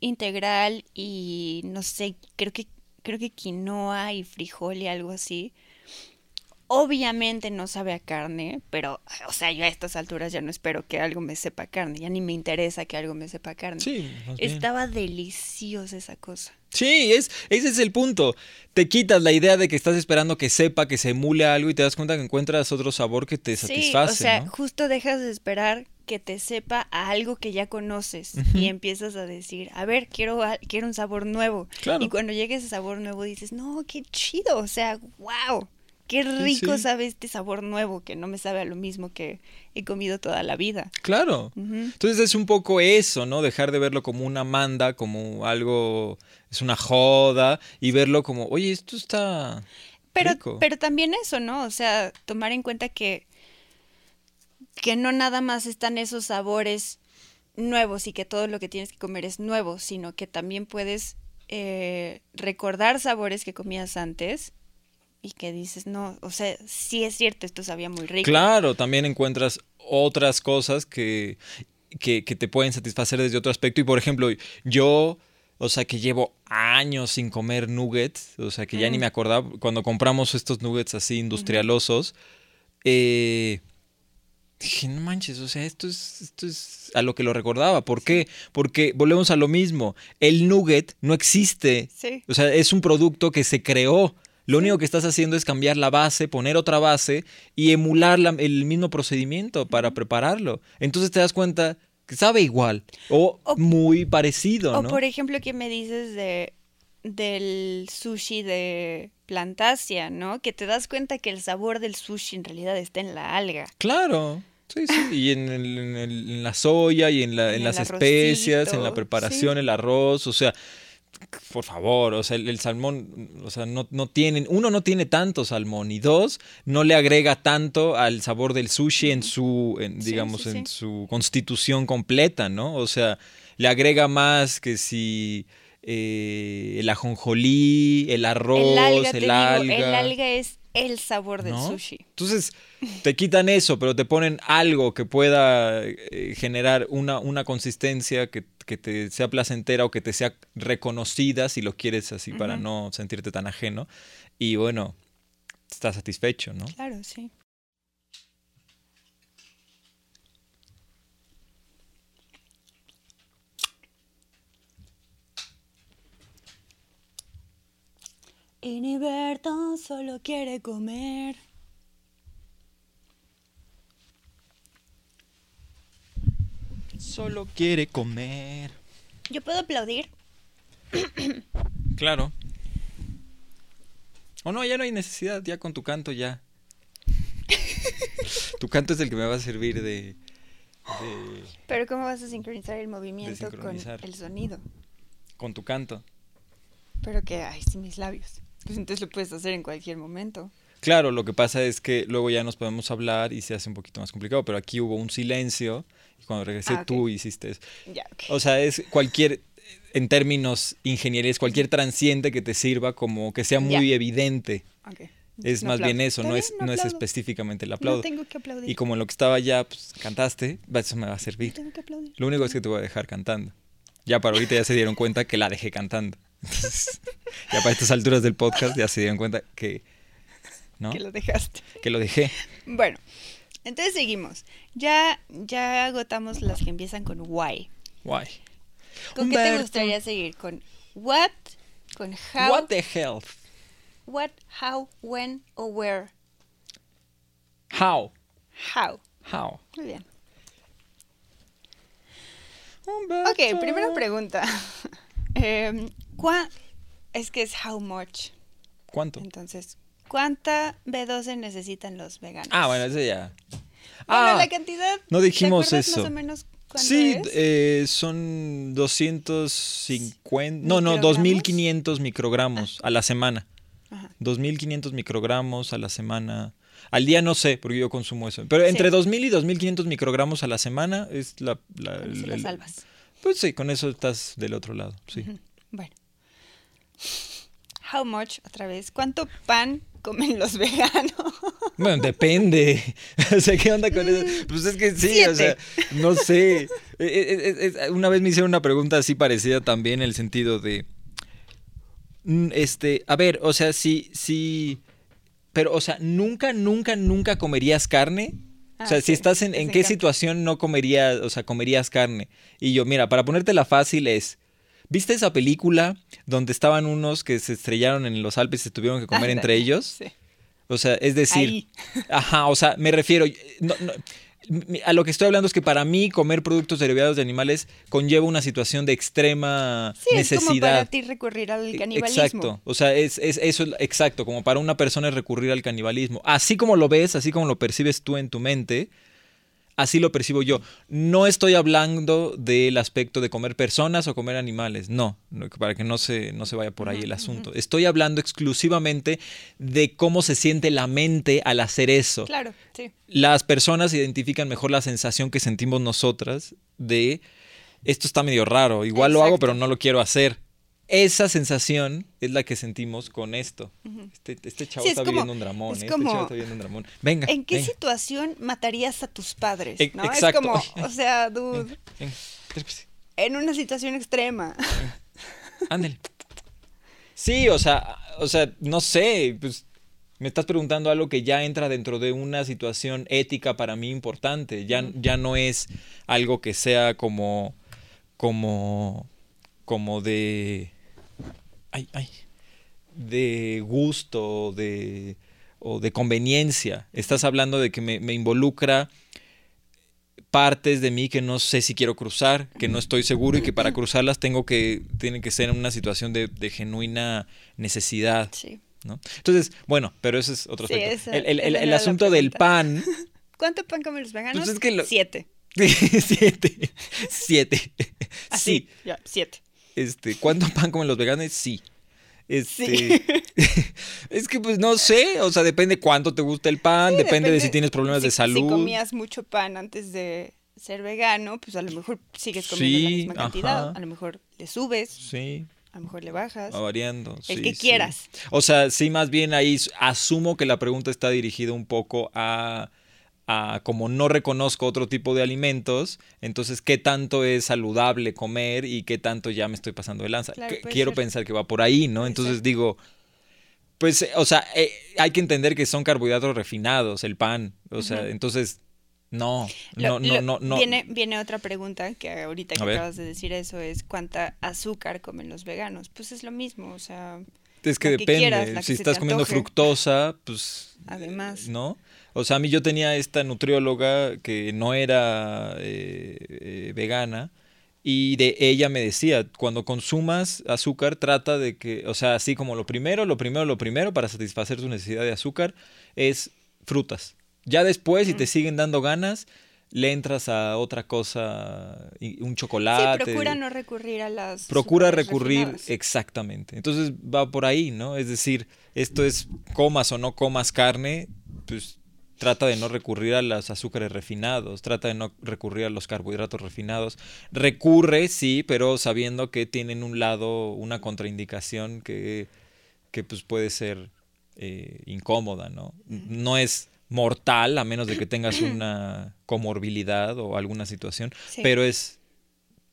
integral y no sé, creo que creo que quinoa y frijol y algo así. Obviamente no sabe a carne, pero o sea, yo a estas alturas ya no espero que algo me sepa a carne, ya ni me interesa que algo me sepa a carne. Sí. Estaba deliciosa esa cosa. Sí, es, ese es el punto. Te quitas la idea de que estás esperando que sepa, que se emule algo y te das cuenta que encuentras otro sabor que te Sí, satisface. o sea, ¿no? justo dejas de esperar que te sepa a algo que ya conoces y empiezas a decir, a ver, quiero, quiero un sabor nuevo. Claro. Y cuando llegue ese sabor nuevo dices, no, qué chido, o sea, wow, qué rico sí. sabe este sabor nuevo que no me sabe a lo mismo que he comido toda la vida. Claro. Entonces es un poco eso, ¿no? Dejar de verlo como una manda, como algo, es una joda, y verlo como, oye, esto está Pero, rico. pero también eso, ¿no? O sea, tomar en cuenta que, que no nada más están esos sabores nuevos y que todo lo que tienes que comer es nuevo, sino que también puedes eh, recordar sabores que comías antes y que dices, no, o sea, sí es cierto, esto sabía muy rico. Claro, también encuentras otras cosas que, que, que te pueden satisfacer desde otro aspecto. Y por ejemplo, yo, o sea, que llevo años sin comer nuggets, o sea, que ya ni me acordaba, cuando compramos estos nuggets así industrialosos, eh, dije, no manches, o sea, esto es, esto es a lo que lo recordaba. ¿Por qué? Porque volvemos a lo mismo, el nugget no existe. Sí. O sea, es un producto que se creó. Lo único que estás haciendo es cambiar la base, poner otra base y emular la- el mismo procedimiento para prepararlo. Entonces te das cuenta que sabe igual o, O- muy parecido, O ¿no? por ejemplo, ¿qué me dices de del sushi de Plantasia, ¿no? Que te das cuenta que el sabor del sushi en realidad está en la alga. Claro. Sí, sí. Y en, el- en el- en la soya y en, la- las especias, en la preparación, sí. el arroz, o sea, por favor, o sea, el, el salmón, o sea, no, no tienen, uno no tiene tanto salmón y dos, no le agrega tanto al sabor del sushi en su, en, digamos, sí, en sí. su constitución completa, ¿no? O sea, le agrega más que si eh, el ajonjolí, el arroz, el digo, alga. el alga es el sabor del ¿no? sushi. Entonces, te quitan eso, pero te ponen algo que pueda eh, generar una, una consistencia que, que te sea placentera o que te sea reconocida, si lo quieres así, para no sentirte tan ajeno. Y bueno, estás satisfecho, ¿no? Claro, sí. Iniberto solo quiere comer. Solo quiere comer. ¿Yo puedo aplaudir? Claro. O no, ya no hay necesidad, ya con tu canto ya. tu canto es el que me va a servir de... de- Pero ¿cómo vas a sincronizar el movimiento con el sonido? con tu canto. Pero que, ay, sí, mis labios. Pues entonces lo puedes hacer en cualquier momento. Claro, lo que pasa es que luego ya nos podemos hablar y se hace un poquito más complicado, pero aquí hubo un silencio y cuando regresé Ah, tú hiciste eso. Ya, ok. O sea, es cualquier, en términos ingenierías, cualquier transiente que te sirva como que sea muy evidente. Es No más bien aplaudo. eso, no es, no no es aplaudo. específicamente el No aplauso. tengo que aplaudir. Y como en lo que estaba ya, pues cantaste, eso me va a No servir. tengo que aplaudir. Lo único es que te voy a dejar cantando. Ya para ahorita ya se dieron cuenta que la dejé cantando. Entonces, ya para estas alturas del podcast ya se dieron cuenta que, ¿no? Que lo dejaste. Que lo dejé. Bueno, entonces seguimos. Ya, ya agotamos las que empiezan con why. Guay. ¿Con qué te gustaría seguir? ¿Con what? ¿Con how? What the hell? What, how, when o where? How? How. How? Muy bien. Humberto. Ok, primera pregunta. Em, ¿cuá- Es que es how much. ¿Cuánto? Entonces, ¿cuánta B12 necesitan los veganos? Ah, bueno, ese ya. Bueno, Ah, la cantidad. no dijimos ¿te eso. más o menos cuánto Sí, es? eh, son 250, no, no, ¿Microgramos? 2500 microgramos a la semana. Ajá. 2500 microgramos a la semana. Al día no sé, porque yo consumo eso. Pero Sí. entre 2000 y 2500 microgramos a la semana es la... eso el- la salvas. Pues sí, con eso estás del otro lado, sí. Bueno. How much, otra vez. ¿Cuánto pan comen los veganos? Bueno, depende. o sea, ¿qué onda con eso? Pues es que sí, o sea, no sé. Eh, eh, eh, Una vez me hicieron una pregunta así parecida también en el sentido de. mm, Este, a ver, o sea, sí, sí. Pero, o sea, nunca, nunca, nunca comerías carne. O Ah, sea, si estás en, en qué situación no comerías, o sea, comerías carne. Y yo, mira, para ponértela fácil es, ¿viste esa película donde estaban unos que se estrellaron en los Alpes y se tuvieron que comer entre ellos? Sí. O sea, es decir, Ahí. ajá, o sea, me refiero, no, no, a lo que estoy hablando es que para mí comer productos derivados de animales conlleva una situación de extrema Sí, necesidad. es como para ti recurrir al canibalismo. Exacto, o sea, es, es- eso es exacto, como para una persona es recurrir al canibalismo. Así como lo ves, así como lo percibes tú en tu mente, así lo percibo yo. No estoy hablando del aspecto de comer personas o comer animales, no, para que no se, no se vaya por ahí el asunto. Estoy hablando exclusivamente de cómo se siente la mente al hacer eso Claro, sí. las personas identifican mejor la sensación que sentimos nosotras de esto está medio raro, igual lo hago pero no lo quiero hacer. Esa sensación es la que sentimos con esto. Este, este chavo Sí, es está como- viviendo un dramón, es ¿eh? como- este chavo está viviendo un dramón. Venga. ¿En qué venga, situación matarías a tus padres? E- ¿no? exacto. Es como, o sea, dude, venga, en una situación extrema. ándale. Sí, o sea, o sea, no sé, pues me estás preguntando algo que ya entra dentro de una situación ética para mí importante. Ya, ya no es algo que sea como, como, como de, ay, ay, de gusto, de, o de conveniencia. Estás hablando de que me, me involucra partes de mí que no sé si quiero cruzar, que no estoy seguro y que para cruzarlas tengo que, tienen que ser en una situación de, de genuina necesidad. Sí. ¿no? Entonces, bueno, pero ese es otro Sí, aspecto. esa- el asunto del pan. ¿Cuánto pan comen los veganos? Pues es que lo- Siete. siete. Siete. Así, Sí. ya, siete. Este, ¿cuánto pan comen los veganos? Sí. Este, es que pues no sé, o sea, depende cuánto te gusta el pan, Sí, depende, de si tienes problemas de salud. Si comías mucho pan antes de ser vegano, pues a lo mejor sigues comiendo la Sí, misma cantidad. A lo mejor le subes, Sí, a lo mejor le bajas. va variando. El sí, que sí. quieras. O sea, sí, más bien ahí asumo que la pregunta está dirigida un poco a, a como no reconozco otro tipo de alimentos, entonces qué tanto es saludable comer y qué tanto ya me estoy pasando de lanza. Claro, Quiero ser. pensar que va por ahí, ¿no? Puede Entonces ser. digo, pues, eh, o sea, eh, hay que entender que son carbohidratos refinados, el pan, o sea, entonces, no, Lo- no, no, lo- no, no. Viene, viene otra pregunta que ahorita que acabas de decir eso es cuánta azúcar comen los veganos. Pues es lo mismo, o sea, Es que depende. quieras, la que si estás comiendo fructosa, pues. Además. ¿No? O sea, a mí yo tenía esta nutrióloga que no era eh, eh, vegana. Y de ella me decía, cuando consumas azúcar, trata de que, o sea, así como lo primero, lo primero, lo primero para satisfacer tu necesidad de azúcar es frutas. Ya después, si te siguen dando ganas, le entras a otra cosa, un sí, chocolate. procura no recurrir a las. Procura recurrir refinadas. exactamente. Entonces va por ahí, ¿no? Es decir, esto es comas o no comas carne, pues trata de no recurrir a los azúcares refinados, trata de no recurrir a los carbohidratos refinados. Recurre, sí, pero sabiendo que tienen un lado, una contraindicación que, que pues puede ser eh, incómoda, ¿no? No es mortal a menos de que tengas una comorbilidad o alguna situación, Sí. pero es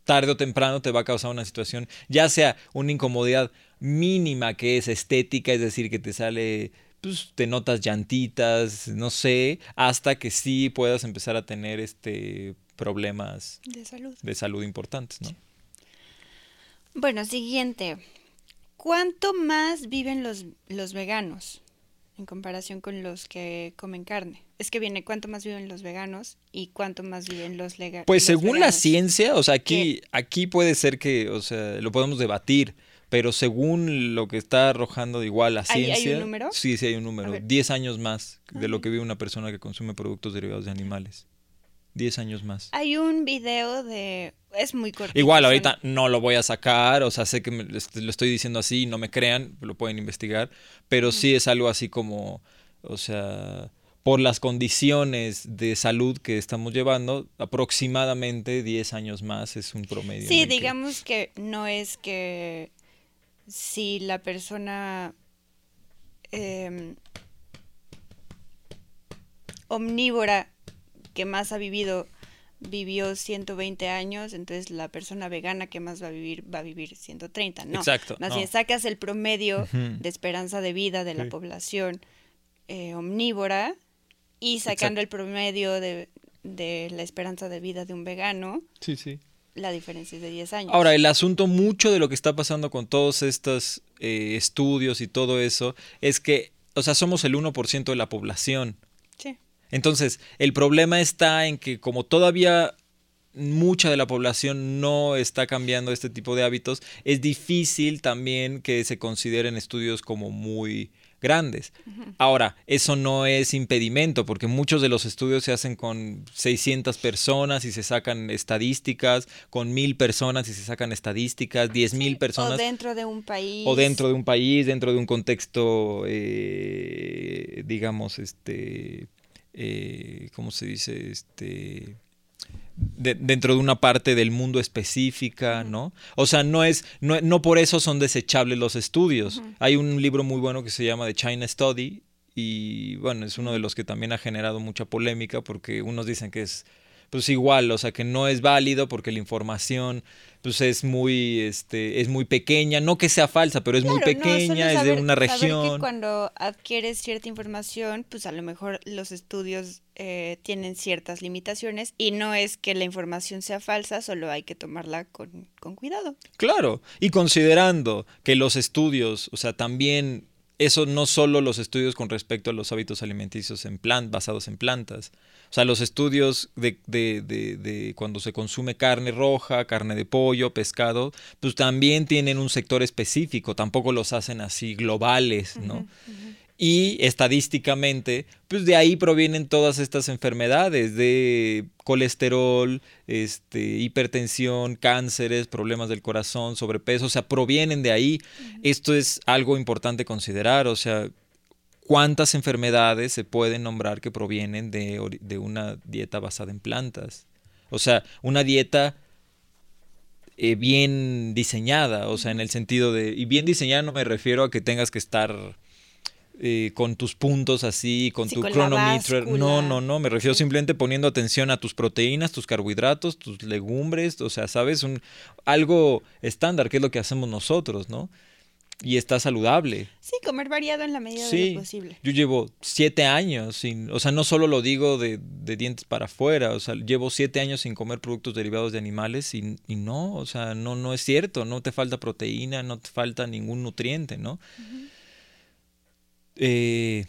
tarde o temprano te va a causar una situación, ya sea una incomodidad mínima que es estética, es decir, que te sale, pues te notas llantitas, no sé, hasta que sí puedas empezar a tener este problemas De salud. de salud importantes, ¿no? Bueno, siguiente. ¿Cuánto más viven los, los veganos en comparación con los que comen carne? Es que viene cuánto más viven los veganos y cuánto más viven los leganos. Pues según la ciencia, o sea, aquí, aquí puede ser que, o sea, lo podemos debatir, pero según lo que está arrojando de igual la ¿Hay- hay un ciencia, número? sí, sí hay un número, ver. 10 años más de lo Ah. que vive una persona que consume productos derivados de animales. 10 años más. Hay un video de... Es muy corto. Igual, ahorita no lo voy a sacar, o sea, sé que me- lo estoy diciendo así, no me crean, lo pueden investigar, pero sí es algo así como, o sea, por las condiciones de salud que estamos llevando, aproximadamente 10 años más es un promedio. Sí, que- digamos que no es que si la persona em, omnívora que más ha vivido vivió 120 años, entonces la persona vegana que más va a vivir va a vivir 130, no. Exacto, Más no. bien sacas el promedio de esperanza de vida de la Sí. población eh, omnívora y sacando el promedio de, de la esperanza de vida de un vegano, Sí, sí. la diferencia es de 10 años. Ahora, el asunto mucho de lo que está pasando con todos estos eh, estudios y todo eso es que, o sea, somos el 1% de la población. Sí. Entonces, el problema está en que como todavía mucha de la población no está cambiando este tipo de hábitos, es difícil también que se consideren estudios como muy grandes. Ahora, eso no es impedimento, porque muchos de los estudios se hacen con 600 personas y se sacan estadísticas, con mil personas y se sacan estadísticas, 10 mil personas. O dentro de un país. O dentro de un país, dentro de un contexto, eh, digamos, este, eh, ¿cómo se dice? Este dentro de una parte del mundo específica, ¿no? O sea, no es, no, no por eso son desechables los estudios. Hay un libro muy bueno que se llama The China Study y bueno, es uno de los que también ha generado mucha polémica porque unos dicen que es pues igual, o sea que no es válido porque la información pues es muy este es muy pequeña, no que sea falsa, pero es muy pequeña, es de una región. Saber que cuando adquieres cierta información, pues a lo mejor los estudios eh, tienen ciertas limitaciones y no es que la información sea falsa, solo hay que tomarla con, con cuidado. Claro, y considerando que los estudios, o sea, también eso no solo los estudios con respecto a los hábitos alimenticios en plan, basados en plantas. O sea, los estudios de, de, de, cuando se consume carne roja, carne de pollo, pescado, pues también tienen un sector específico, tampoco los hacen así globales, ¿no? Y estadísticamente, pues de ahí provienen todas estas enfermedades de colesterol, este, hipertensión, cánceres, problemas del corazón, sobrepeso, o sea, provienen de ahí. Esto es algo importante considerar, o sea, cuántas enfermedades se pueden nombrar que provienen de, de una dieta basada en plantas. O sea, una dieta eh, bien diseñada, o sea, en el sentido de, y bien diseñada no me refiero a que tengas que estar eh, con tus puntos así, con tu cronometer. No, no, no, me refiero simplemente poniendo atención a tus proteínas, tus carbohidratos, tus legumbres, o sea, sabes, un algo estándar, que es lo que hacemos nosotros, ¿no? Y está saludable. Sí, comer variado en la medida de lo posible. Yo llevo siete años sin, o sea, no solo lo digo de, de, dientes para afuera, o sea, llevo siete años sin comer productos derivados de animales y, y no, o sea, no, no es cierto, no te falta proteína, no te falta ningún nutriente, ¿no? eh,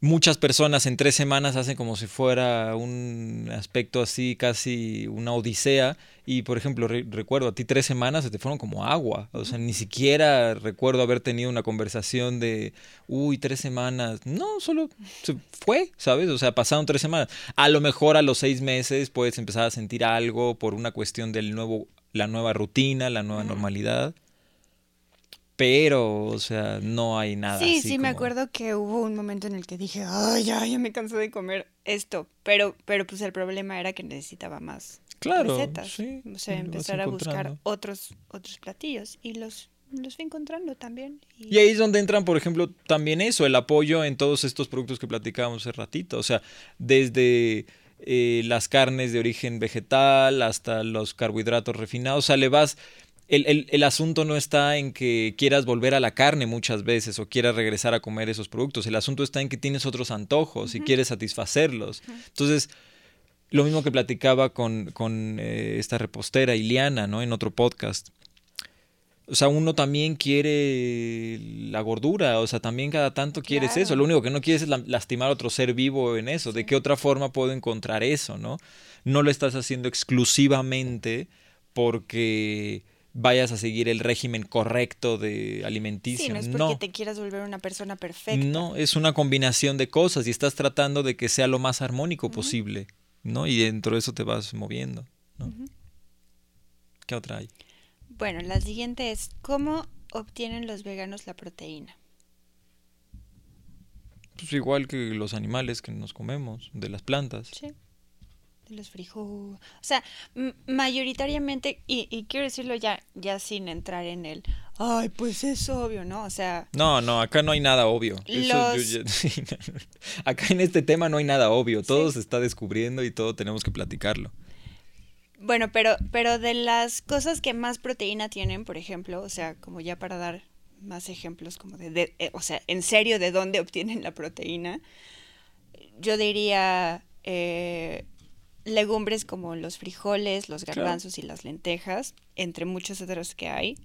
muchas personas en tres semanas hacen como si fuera un aspecto así, casi una odisea. Y por ejemplo, recuerdo, a ti tres semanas se te fueron como agua. O sea, ni siquiera recuerdo haber tenido una conversación de, uy, tres semanas. No, solo se fue, ¿sabes? O sea, pasaron tres semanas. A lo mejor a los seis meses puedes empezar a sentir algo por una cuestión del nuevo, la nueva rutina, la nueva normalidad pero, o sea, no hay nada. Sí, así sí, me acuerdo que hubo un momento en el que dije, ay, ya, ya me cansé de comer esto, pero, pero pues el problema era que necesitaba más claro, recetas, sí, o sea, empezar a buscar otros, otros platillos y los, los fui encontrando también. Y... ahí es donde entran, por ejemplo, también eso, el apoyo en todos estos productos que platicábamos hace ratito, o sea, desde... Eh, las carnes de origen vegetal hasta los carbohidratos refinados, o sea, le vas, el, asunto no está en que quieras volver a la carne muchas veces o quieras regresar a comer esos productos. El asunto está en que tienes otros antojos y quieres satisfacerlos. Entonces, lo mismo que platicaba con, eh, esta repostera Iliana, ¿no? En otro podcast. O sea, uno también quiere la gordura, o sea, también cada tanto quieres eso. Lo único que no quieres es lastimar a otro ser vivo en eso. ¿De qué otra forma puedo encontrar eso, no? No lo estás haciendo exclusivamente porque vayas a seguir el régimen correcto de alimenticio. Sí, no es porque te quieras volver una persona perfecta. No, es una combinación de cosas y estás tratando de que sea lo más armónico posible, ¿no? Y dentro de eso te vas moviendo, ¿no? ¿Qué otra hay? Bueno, la siguiente es, ¿cómo obtienen los veganos la proteína? Pues igual que los animales que nos comemos, de las plantas. Sí los frijoles. O sea, mayoritariamente, y, quiero decirlo ya, ya sin entrar en el, ay, pues es obvio, ¿no? O sea... No, no, acá no hay nada obvio. acá en este tema no hay nada obvio. Todo se está descubriendo y todo tenemos que platicarlo. Bueno, pero, pero de las cosas que más proteína tienen, por ejemplo, o sea, como ya para dar más ejemplos como de, eh, o sea, en serio, de dónde obtienen la proteína, yo diría eh, legumbres como los frijoles, los garbanzos y las lentejas, entre muchos otros que hay.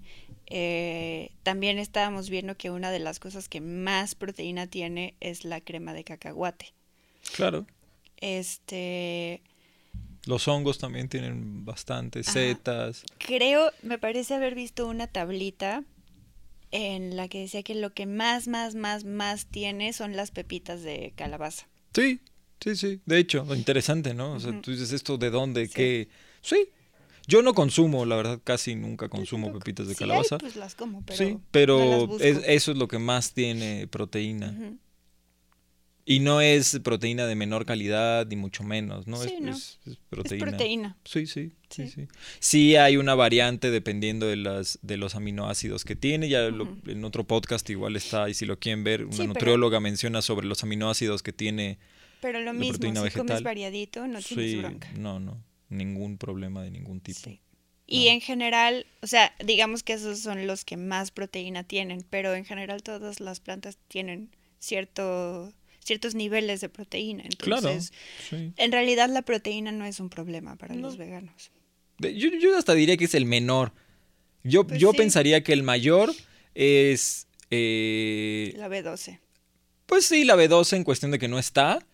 Eh, también estábamos viendo que una de las cosas que más proteína tiene es la crema de cacahuate. Claro. Este. Los hongos también tienen bastantes setas. Creo, me parece haber visto una tablita en la que decía que lo que más, más, más, más tiene son las pepitas de calabaza. Sí, sí, sí. De hecho, interesante, ¿no? O sea, Ujú. tú dices esto de dónde, Sí. qué. Sí. Yo no consumo, la verdad, casi nunca consumo pepitas de Sí hay, calabaza. pues las como, pero. sí, pero es- eso es lo que más tiene proteína. Y no es proteína de menor calidad, ni mucho menos, ¿no? Sí, es, no. es- es Es proteína. proteína. Sí, sí, sí, Sí. sí. Sí hay una variante dependiendo de las de los aminoácidos que tiene. Ya lo- en otro podcast igual está, y si lo quieren ver, una Sí, pero- nutrióloga menciona sobre los aminoácidos que tiene. Pero lo mismo, si proteína comes vegetal. variadito, no tienes sí, bronca. no, no, ningún problema de ningún tipo. Sí. Y en general, o sea, digamos que esos son los que más proteína tienen, pero en general todas las plantas tienen cierto, ciertos niveles de proteína. Claro, Entonces, sí. en realidad la proteína no es un problema para No. los veganos. Yo, yo hasta diría que es el menor. Yo, Pues yo sí. pensaría que el mayor es. eh, La B12. Pues sí, la B12 en cuestión de que no está.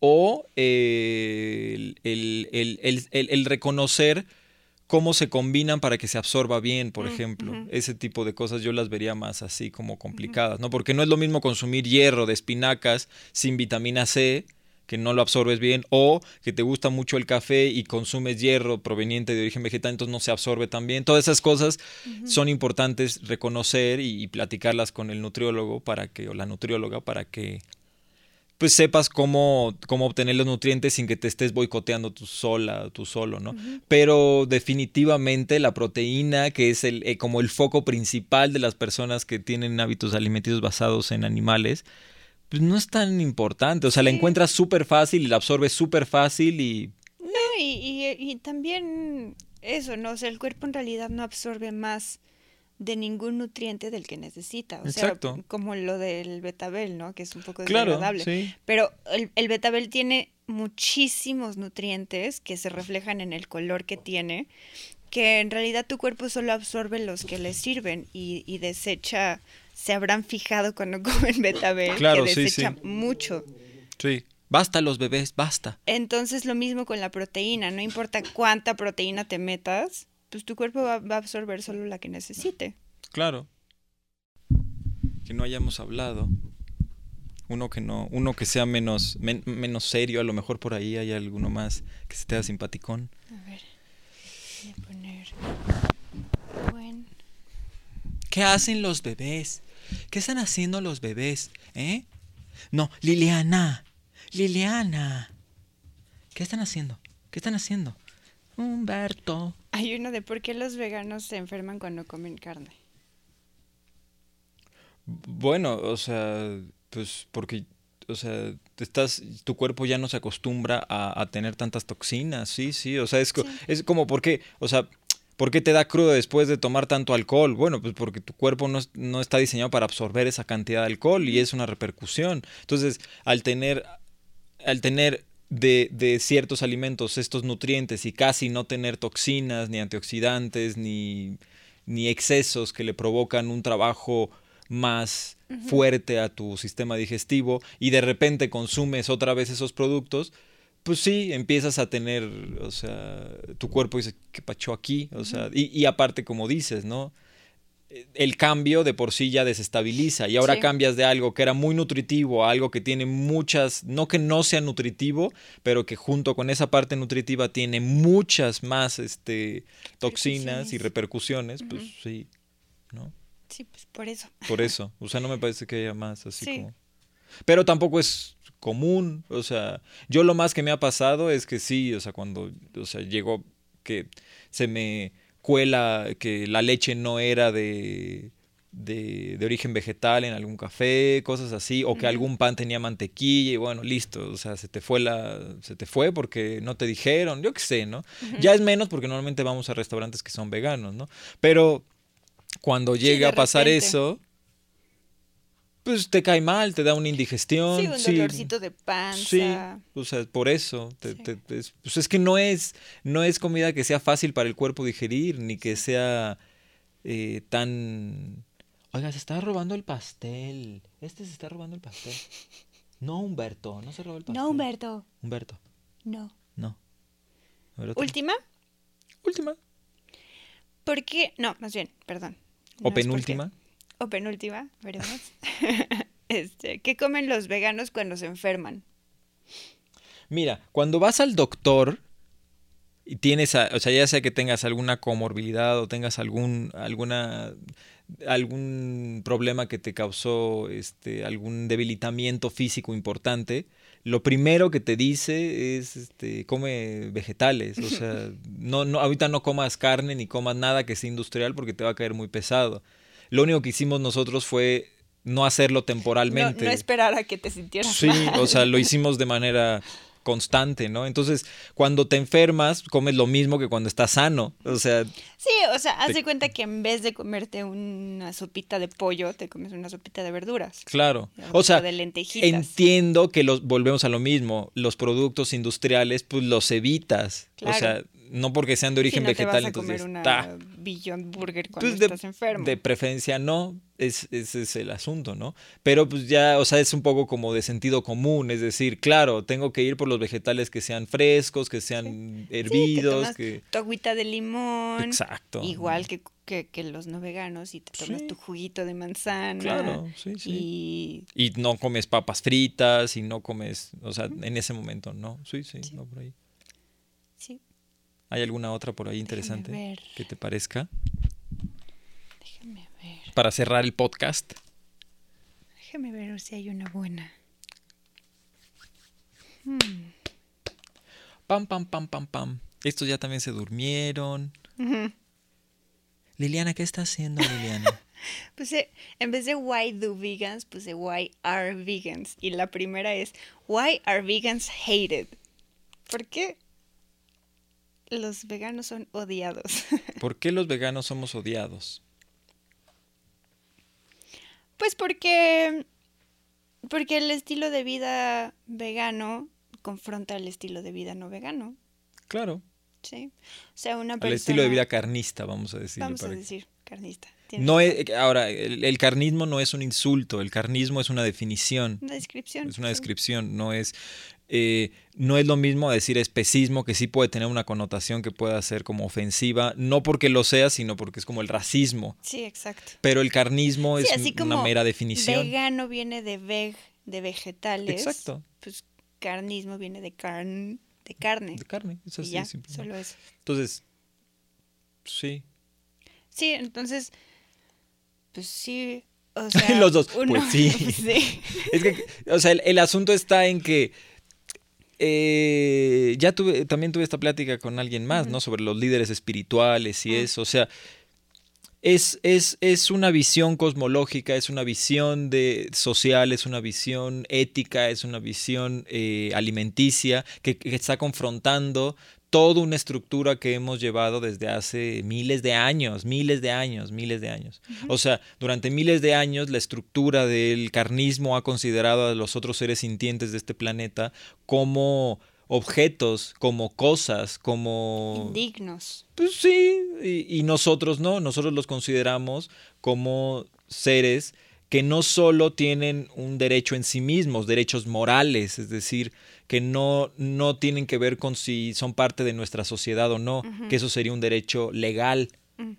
O eh, el, el- el- el- reconocer cómo se combinan para que se absorba bien, por Mm, ejemplo. Ese tipo de cosas yo las vería más así como complicadas, ¿no? Porque no es lo mismo consumir hierro de espinacas sin vitamina C, que no lo absorbes bien, o que te gusta mucho el café y consumes hierro proveniente de origen vegetal, entonces no se absorbe tan bien. Todas esas cosas son importantes reconocer y, y platicarlas con el nutriólogo para que, o la nutrióloga, para que pues sepas cómo, cómo obtener los nutrientes sin que te estés boicoteando tú sola, tú solo, ¿no? Pero definitivamente la proteína, que es el, eh, como el foco principal de las personas que tienen hábitos alimenticios basados en animales, pues no es tan importante. O sea, la encuentras súper fácil y la absorbes súper fácil y No, y, y- y también eso, ¿no? O sea, el cuerpo en realidad no absorbe más de ningún nutriente del que necesita. O Exacto. sea, como lo del betabel, ¿no? Que es un poco claro, desagradable. sí. Pero el, el betabel tiene muchísimos nutrientes que se reflejan en el color que tiene, que en realidad tu cuerpo solo absorbe los que le sirven y, y desecha, se habrán fijado cuando comen betabel, Claro, que sí, desecha sí. mucho. Sí. Basta los bebés, basta. Entonces lo mismo con la proteína, no importa cuánta proteína te metas, pues tu cuerpo va, va a absorber solo la que necesite. Claro. Que no hayamos hablado. Uno que no, uno que sea menos, men- menos serio, a lo mejor por ahí hay alguno más que se te haga simpaticón. A ver, voy a poner buen ¿Qué hacen los bebés? ¿Qué están haciendo los bebés? ¿Eh? No, Liliana. Liliana. ¿Qué están haciendo? ¿Qué están haciendo? Humberto. Hay uno de por qué los veganos se enferman cuando comen carne. Bueno, o sea, pues porque, o sea, estás, tu cuerpo ya no se acostumbra a, a tener tantas toxinas, sí, sí, o sea, es, co- Sí. es como, ¿por qué? O sea, ¿por qué te da crudo después de tomar tanto alcohol? Bueno, pues porque tu cuerpo no, no está diseñado para absorber esa cantidad de alcohol y es una repercusión. Entonces, al tener, al tener de, de ciertos alimentos estos nutrientes y casi no tener toxinas, ni antioxidantes, ni, ni excesos que le provocan un trabajo más fuerte a tu sistema digestivo y de repente consumes otra vez esos productos, pues sí, empiezas a tener, o sea, tu cuerpo dice, ¿qué pacho aquí? O sea, y, y aparte, como dices, ¿no? El cambio de por sí ya desestabiliza y ahora Sí. cambias de algo que era muy nutritivo a algo que tiene muchas, no que no sea nutritivo, pero que junto con esa parte nutritiva tiene muchas más este, toxinas y Repercusiones. pues sí, ¿no? Sí, pues por eso. Por eso. O sea, no me parece que haya más así Sí. como. Pero tampoco es común. O sea, yo lo más que me ha pasado es que sí, o sea, cuando, o sea, llegó que se me cuela que la leche no era de, de, de origen vegetal en algún café, cosas así, o que algún pan tenía mantequilla y bueno, listo, o sea, se te fue la, se te fue porque no te dijeron, yo qué sé, ¿no? Ya es menos porque normalmente vamos a restaurantes que son veganos, ¿no? Pero cuando llega a pasar repente. eso, pues te cae mal, te da una indigestión. Sí, un sí, dolorcito de panza. Sí, o sea, por eso. te- Sí. te- te- es, pues es que no es, no es comida que sea fácil para el cuerpo digerir, ni que sea eh, tan... Oiga, se está robando el pastel. Este se está robando el pastel. No, Humberto, no se robó el pastel. No, Humberto. Humberto, No. no. Ver. Última. Última. ¿Por qué? No, más bien, perdón. O No qué. O penúltima, veremos. este, ¿Qué comen los veganos cuando se enferman? Mira, cuando vas al doctor y tienes, a- o sea, ya sea que tengas alguna comorbilidad o tengas algún, alguna, algún problema que te causó este, algún debilitamiento físico importante, lo primero que te dice es, este, come vegetales, o sea, no, no, ahorita no comas carne ni comas nada que sea industrial porque te va a caer muy pesado. Lo único que hicimos nosotros fue no hacerlo No, temporalmente. no esperar a que te sintieras Sí, mal. o sea, lo hicimos de manera constante, ¿no? Entonces, cuando te enfermas, comes lo mismo que cuando estás sano. O sea, Sí, o sea, haz Te- de cuenta que en vez de comerte una sopita de pollo, te comes una sopita de verduras. claro. O O sea, de lentejitas. entiendo que los volvemos a lo mismo. Los productos industriales, pues los evitas. O Claro. sea, no porque sean de Si origen no te vegetal, vas a comer entonces una ta. Beyond Burger cuando Pues de, estás enfermo. de preferencia no, es, ese es el asunto, ¿no? Pero pues ya, o sea, es un poco como de sentido común, es decir, claro, tengo que ir por los vegetales que sean frescos, que sean hervidos, que... tu agüita de limón. Exacto. Igual que, que, que los no veganos y te tomas Sí. tu juguito de manzana. Claro, sí, sí. Y Y no comes papas fritas y no comes, o sea, en ese momento no. Sí, sí, Sí. no por ahí. ¿Hay alguna otra por ahí interesante ver. que te parezca? déjame ver. Para cerrar el podcast. Déjame ver si hay una buena. Hmm. Pam, pam, pam, pam, pam. Estos ya también se durmieron. Liliana, ¿qué está haciendo Liliana? Puse, en vez de why do vegans, puse why are vegans. Y la primera es why are vegans hated? ¿Por qué los veganos son odiados? ¿Por qué los veganos somos odiados? pues porque porque el estilo de vida vegano confronta el estilo de vida no vegano, Claro, ¿sí? O sea, una persona estilo de vida carnista, vamos a decirlo. vamos a decir carnista. No es, ahora, el, el carnismo no es un insulto, el carnismo es una definición. una descripción. Es una sí. descripción, no es, eh, no es lo mismo decir especismo, que sí puede tener una connotación que pueda ser como ofensiva, no porque lo sea, sino porque es como el racismo. Sí, exacto. Pero el carnismo Sí, es así una mera definición. Vegano viene de veg, de vegetales. Exacto. Pues carnismo viene de carn, de carne. De carne, es y así, ya, simplemente. solo eso. Entonces, sí. Sí, entonces, pues sí, o sea, Los dos, uno- pues sí. sí. Es que, o sea, el, el asunto está en que eh, ya tuve, también tuve esta plática con alguien más, ¿no? Sobre los líderes espirituales y Ah. eso. O sea, es, es, es una visión cosmológica, es una visión de social, es una visión ética, es una visión eh, alimenticia que, que está confrontando toda una estructura que hemos llevado desde hace miles de años, miles de años, miles de años. O sea, durante miles de años la estructura del carnismo ha considerado a los otros seres sintientes de este planeta como objetos, como cosas, como... Indignos. Pues sí, y, y nosotros no, nosotros los consideramos como seres que no solo tienen un derecho en sí mismos, derechos morales, es decir, que no, no tienen que ver con si son parte de nuestra sociedad o no, que eso sería un derecho legal, Mm.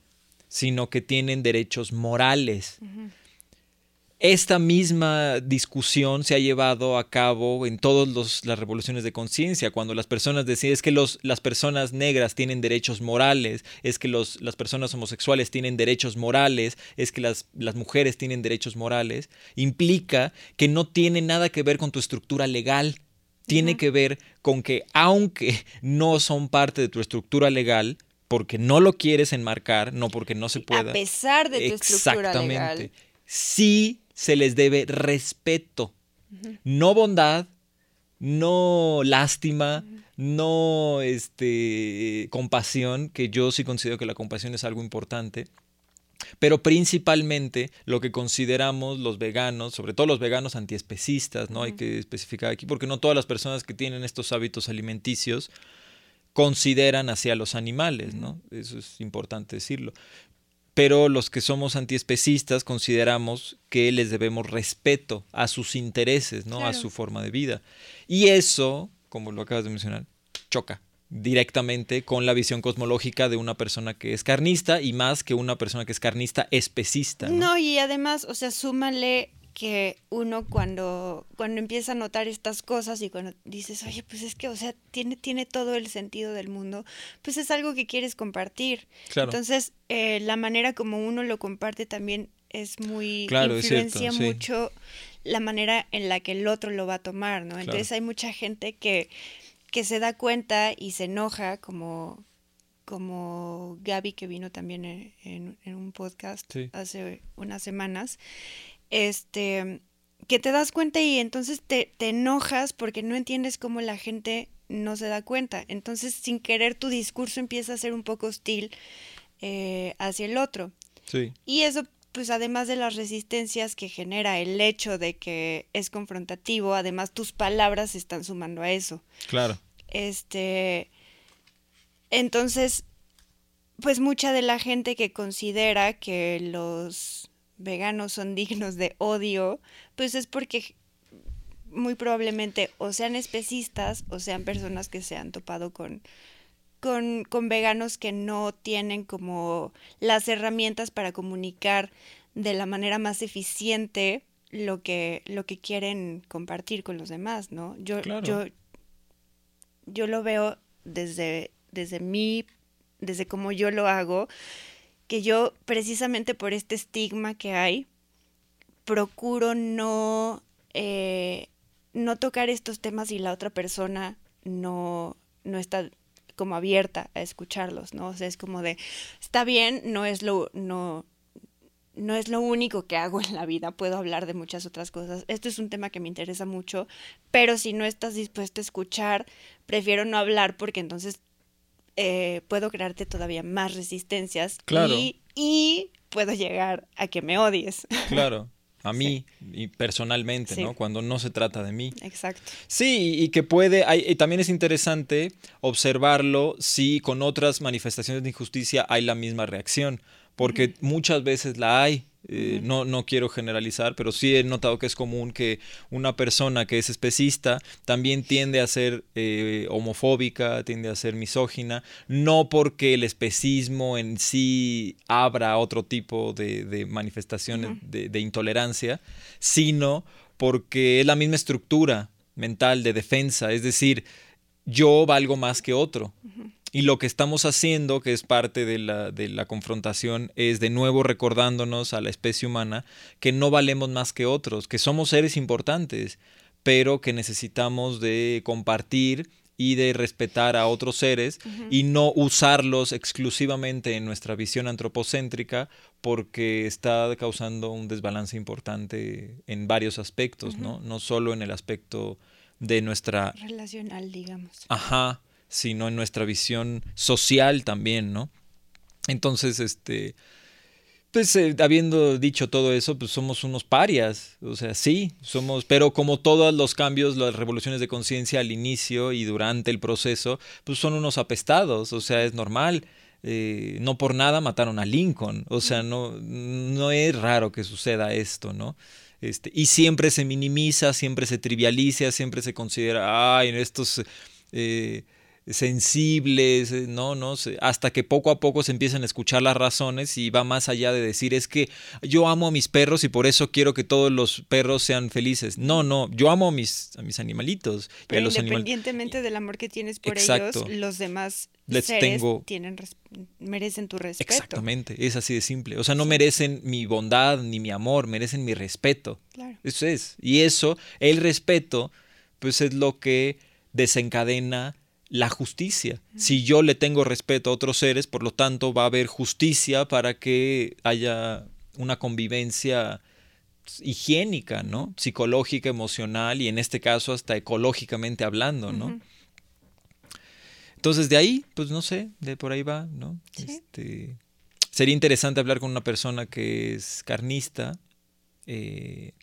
sino que tienen derechos morales. Esta misma discusión se ha llevado a cabo en todas las revoluciones de conciencia, cuando las personas decían es que los, las personas negras tienen derechos morales, es que los, las personas homosexuales tienen derechos morales, es que las, las mujeres tienen derechos morales, implica que no tiene nada que ver con tu estructura legal, tiene que ver con que aunque no son parte de tu estructura legal, porque no lo quieres enmarcar, no porque no se pueda A pesar de tu estructura legal. Sí se les debe respeto, no bondad, no lástima, no este compasión, que yo sí considero que la compasión es algo importante. Pero principalmente lo que consideramos los veganos, sobre todo los veganos antiespecistas, ¿no? Hay que especificar aquí, porque no todas las personas que tienen estos hábitos alimenticios consideran hacia los animales, ¿no? Eso es importante decirlo. Pero los que somos antiespecistas consideramos que les debemos respeto a sus intereses, ¿no? A su forma de vida. Y eso, como lo acabas de mencionar, choca directamente con la visión cosmológica de una persona que es carnista y más que una persona que es carnista especista. No, no y además, o sea, súmale que uno cuando, cuando empieza a notar estas cosas y cuando dices, oye, pues es que, o sea, tiene, tiene todo el sentido del mundo, pues es algo que quieres compartir. Entonces, eh, la manera como uno lo comparte también es muy, claro, influencia mucho la manera en la que el otro lo va a tomar, ¿no? Entonces hay mucha gente que, que se da cuenta y se enoja como como Gaby que vino también en, en, un podcast hace unas semanas este, que te das cuenta y entonces te, te enojas porque no entiendes cómo la gente no se da cuenta. Entonces, sin querer, tu discurso empieza a ser un poco hostil eh, hacia el otro. Sí. Y eso, pues además de las resistencias que genera el hecho de que es confrontativo, además tus palabras se están sumando a eso. Claro. Este. Entonces, pues mucha de la gente que considera que los veganos son dignos de odio, pues es porque muy probablemente o sean especistas o sean personas que se han topado con, con, con veganos que no tienen como las herramientas para comunicar de la manera más eficiente lo que, lo que quieren compartir con los demás, ¿no? Yo, yo, yo lo veo desde, desde mí, desde cómo yo lo hago, que yo precisamente por este estigma que hay, procuro no, eh, no tocar estos temas y la otra persona no, no está como abierta a escucharlos, ¿no? O sea, es como de, está bien, no es lo, no, no es lo único que hago en la vida, puedo hablar de muchas otras cosas. Esto es un tema que me interesa mucho, pero si no estás dispuesto a escuchar, prefiero no hablar porque entonces eh, puedo crearte todavía más resistencias y, puedo llegar a que me odies. Claro. A mí y personalmente, ¿no? Cuando no se trata de mí. Exacto. Sí, y que puede, hay, y también es interesante observarlo si con otras manifestaciones de injusticia hay la misma reacción, porque muchas veces la hay. Eh, no, no quiero generalizar, pero sí he notado que es común que una persona que es especista también tiende a ser eh, homofóbica, tiende a ser misógina, no porque el especismo en sí abra otro tipo de, manifestaciones de, intolerancia, sino porque es la misma estructura mental de defensa, es decir, yo valgo más que otro. Y lo que estamos haciendo, que es parte de la, de la, confrontación, es de nuevo recordándonos a la especie humana que no valemos más que otros, que somos seres importantes, pero que necesitamos de compartir y de respetar a otros seres y no usarlos exclusivamente en nuestra visión antropocéntrica porque está causando un desbalance importante en varios aspectos, ¿no? No solo en el aspecto de nuestra... Relacional, digamos. Ajá, sino en nuestra visión social también, ¿no? Entonces, este, pues eh, habiendo dicho todo eso, pues somos unos parias, o sea, sí, somos, pero como todos los cambios, las revoluciones de conciencia al inicio y durante el proceso, pues son unos apestados, o sea, es normal. Eh, no por nada mataron a Lincoln, o sea, no, no es raro que suceda esto, ¿no? Este, y siempre se minimiza, siempre se trivializa, siempre se considera, ay, estos eh, sensibles, eh, no, no, hasta que poco a poco se empiezan a escuchar las razones y va más allá de decir es que yo amo a mis perros y por eso quiero que todos los perros sean felices. No, no, yo amo a mis, a mis animalitos. Pero independientemente del amor que tienes por ellos, los demás seres tienen, merecen tu respeto. Exactamente, es así de simple. O sea, no merecen mi bondad ni mi amor, merecen mi respeto. Claro. Eso es. Y eso, el respeto, pues es lo que desencadena la justicia. Si yo le tengo respeto a otros seres, por lo tanto va a haber justicia para que haya una convivencia higiénica, ¿no? Psicológica, emocional y en este caso hasta ecológicamente hablando, ¿no? Entonces de ahí, pues no sé, de por ahí va, ¿no? Este, sería interesante hablar con una persona que es carnista, eh,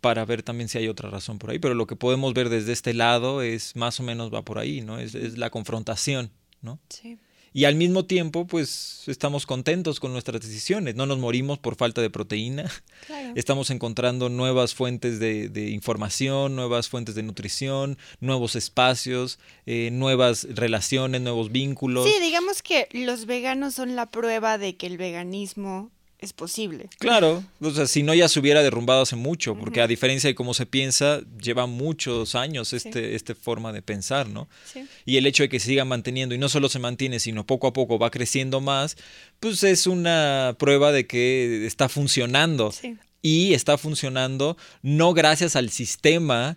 para ver también si hay otra razón por ahí, pero lo que podemos ver desde este lado es más o menos va por ahí, ¿no? Es, la confrontación, ¿no? Sí. Y al mismo tiempo, pues estamos contentos con nuestras decisiones. No nos morimos por falta de proteína. Estamos encontrando nuevas fuentes de, información, nuevas fuentes de nutrición, nuevos espacios, eh, nuevas relaciones, nuevos vínculos. Sí, digamos que los veganos son la prueba de que el veganismo es posible. Claro, o sea, si no ya se hubiera derrumbado hace mucho, porque a diferencia de cómo se piensa, lleva muchos años este, esta forma de pensar, ¿no? Sí. Y el hecho de que se siga manteniendo, y no solo se mantiene, sino poco a poco va creciendo más, pues es una prueba de que está funcionando. Y está funcionando no gracias al sistema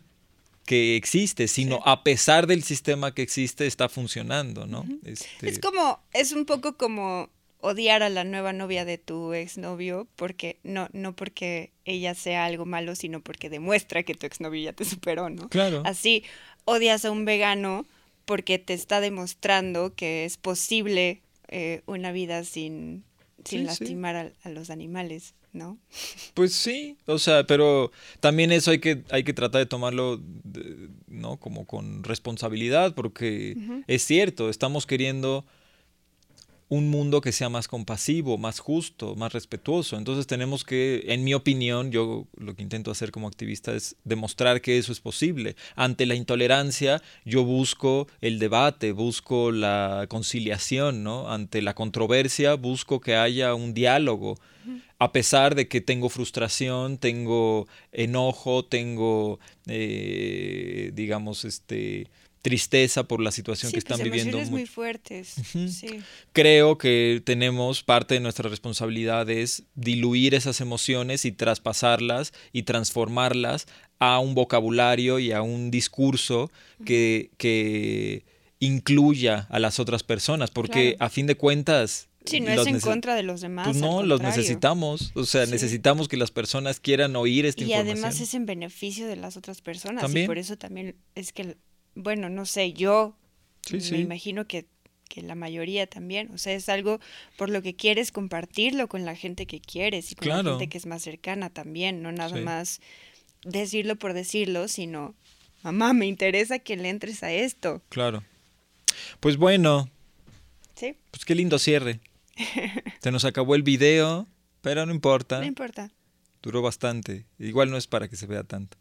que existe, sino a pesar del sistema que existe, está funcionando, ¿no? Este es como, es un poco como odiar a la nueva novia de tu exnovio porque no no porque ella sea algo malo, sino porque demuestra que tu exnovio ya te superó, ¿no? Claro. Así odias a un vegano porque te está demostrando que es posible eh, una vida sin, sin lastimar A, los animales, ¿no? Pues sí, o sea, pero también eso hay que, hay que tratar de tomarlo, ¿no? Como con responsabilidad, porque es cierto, estamos queriendo un mundo que sea más compasivo, más justo, más respetuoso. Entonces tenemos que, en mi opinión, yo lo que intento hacer como activista es demostrar que eso es posible. Ante la intolerancia, yo busco el debate, busco la conciliación, ¿no? Ante la controversia, busco que haya un diálogo. A pesar de que tengo frustración, tengo enojo, tengo, eh, digamos, este, tristeza por la situación que están pues, viviendo. Muy, muy fuertes. Creo que tenemos parte de nuestra responsabilidad es diluir esas emociones y traspasarlas y transformarlas a un vocabulario y a un discurso que, que incluya a las otras personas, porque a fin de cuentas Sí, no es en contra de los demás. Pues no, los necesitamos. O sea, necesitamos que las personas quieran oír esta y información. Y además es en beneficio de las otras personas. Y por eso también es que bueno, no sé, yo me imagino que, que, la mayoría también, o sea, es algo por lo que quieres compartirlo con la gente que quieres y con la gente que es más cercana también, no nada más decirlo por decirlo, sino, mamá, me interesa que le entres a esto. Claro. Pues bueno. Sí. Pues qué lindo cierre. Se nos acabó el video, pero no importa. No importa. Duró bastante. Igual no es para que se vea tanto.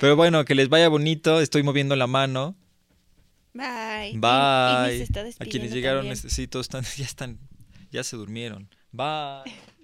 Pero bueno, que les vaya bonito. Estoy moviendo la mano. Bye. Bye. a quienes llegaron, necesito, están, ya están, ya se durmieron. Bye.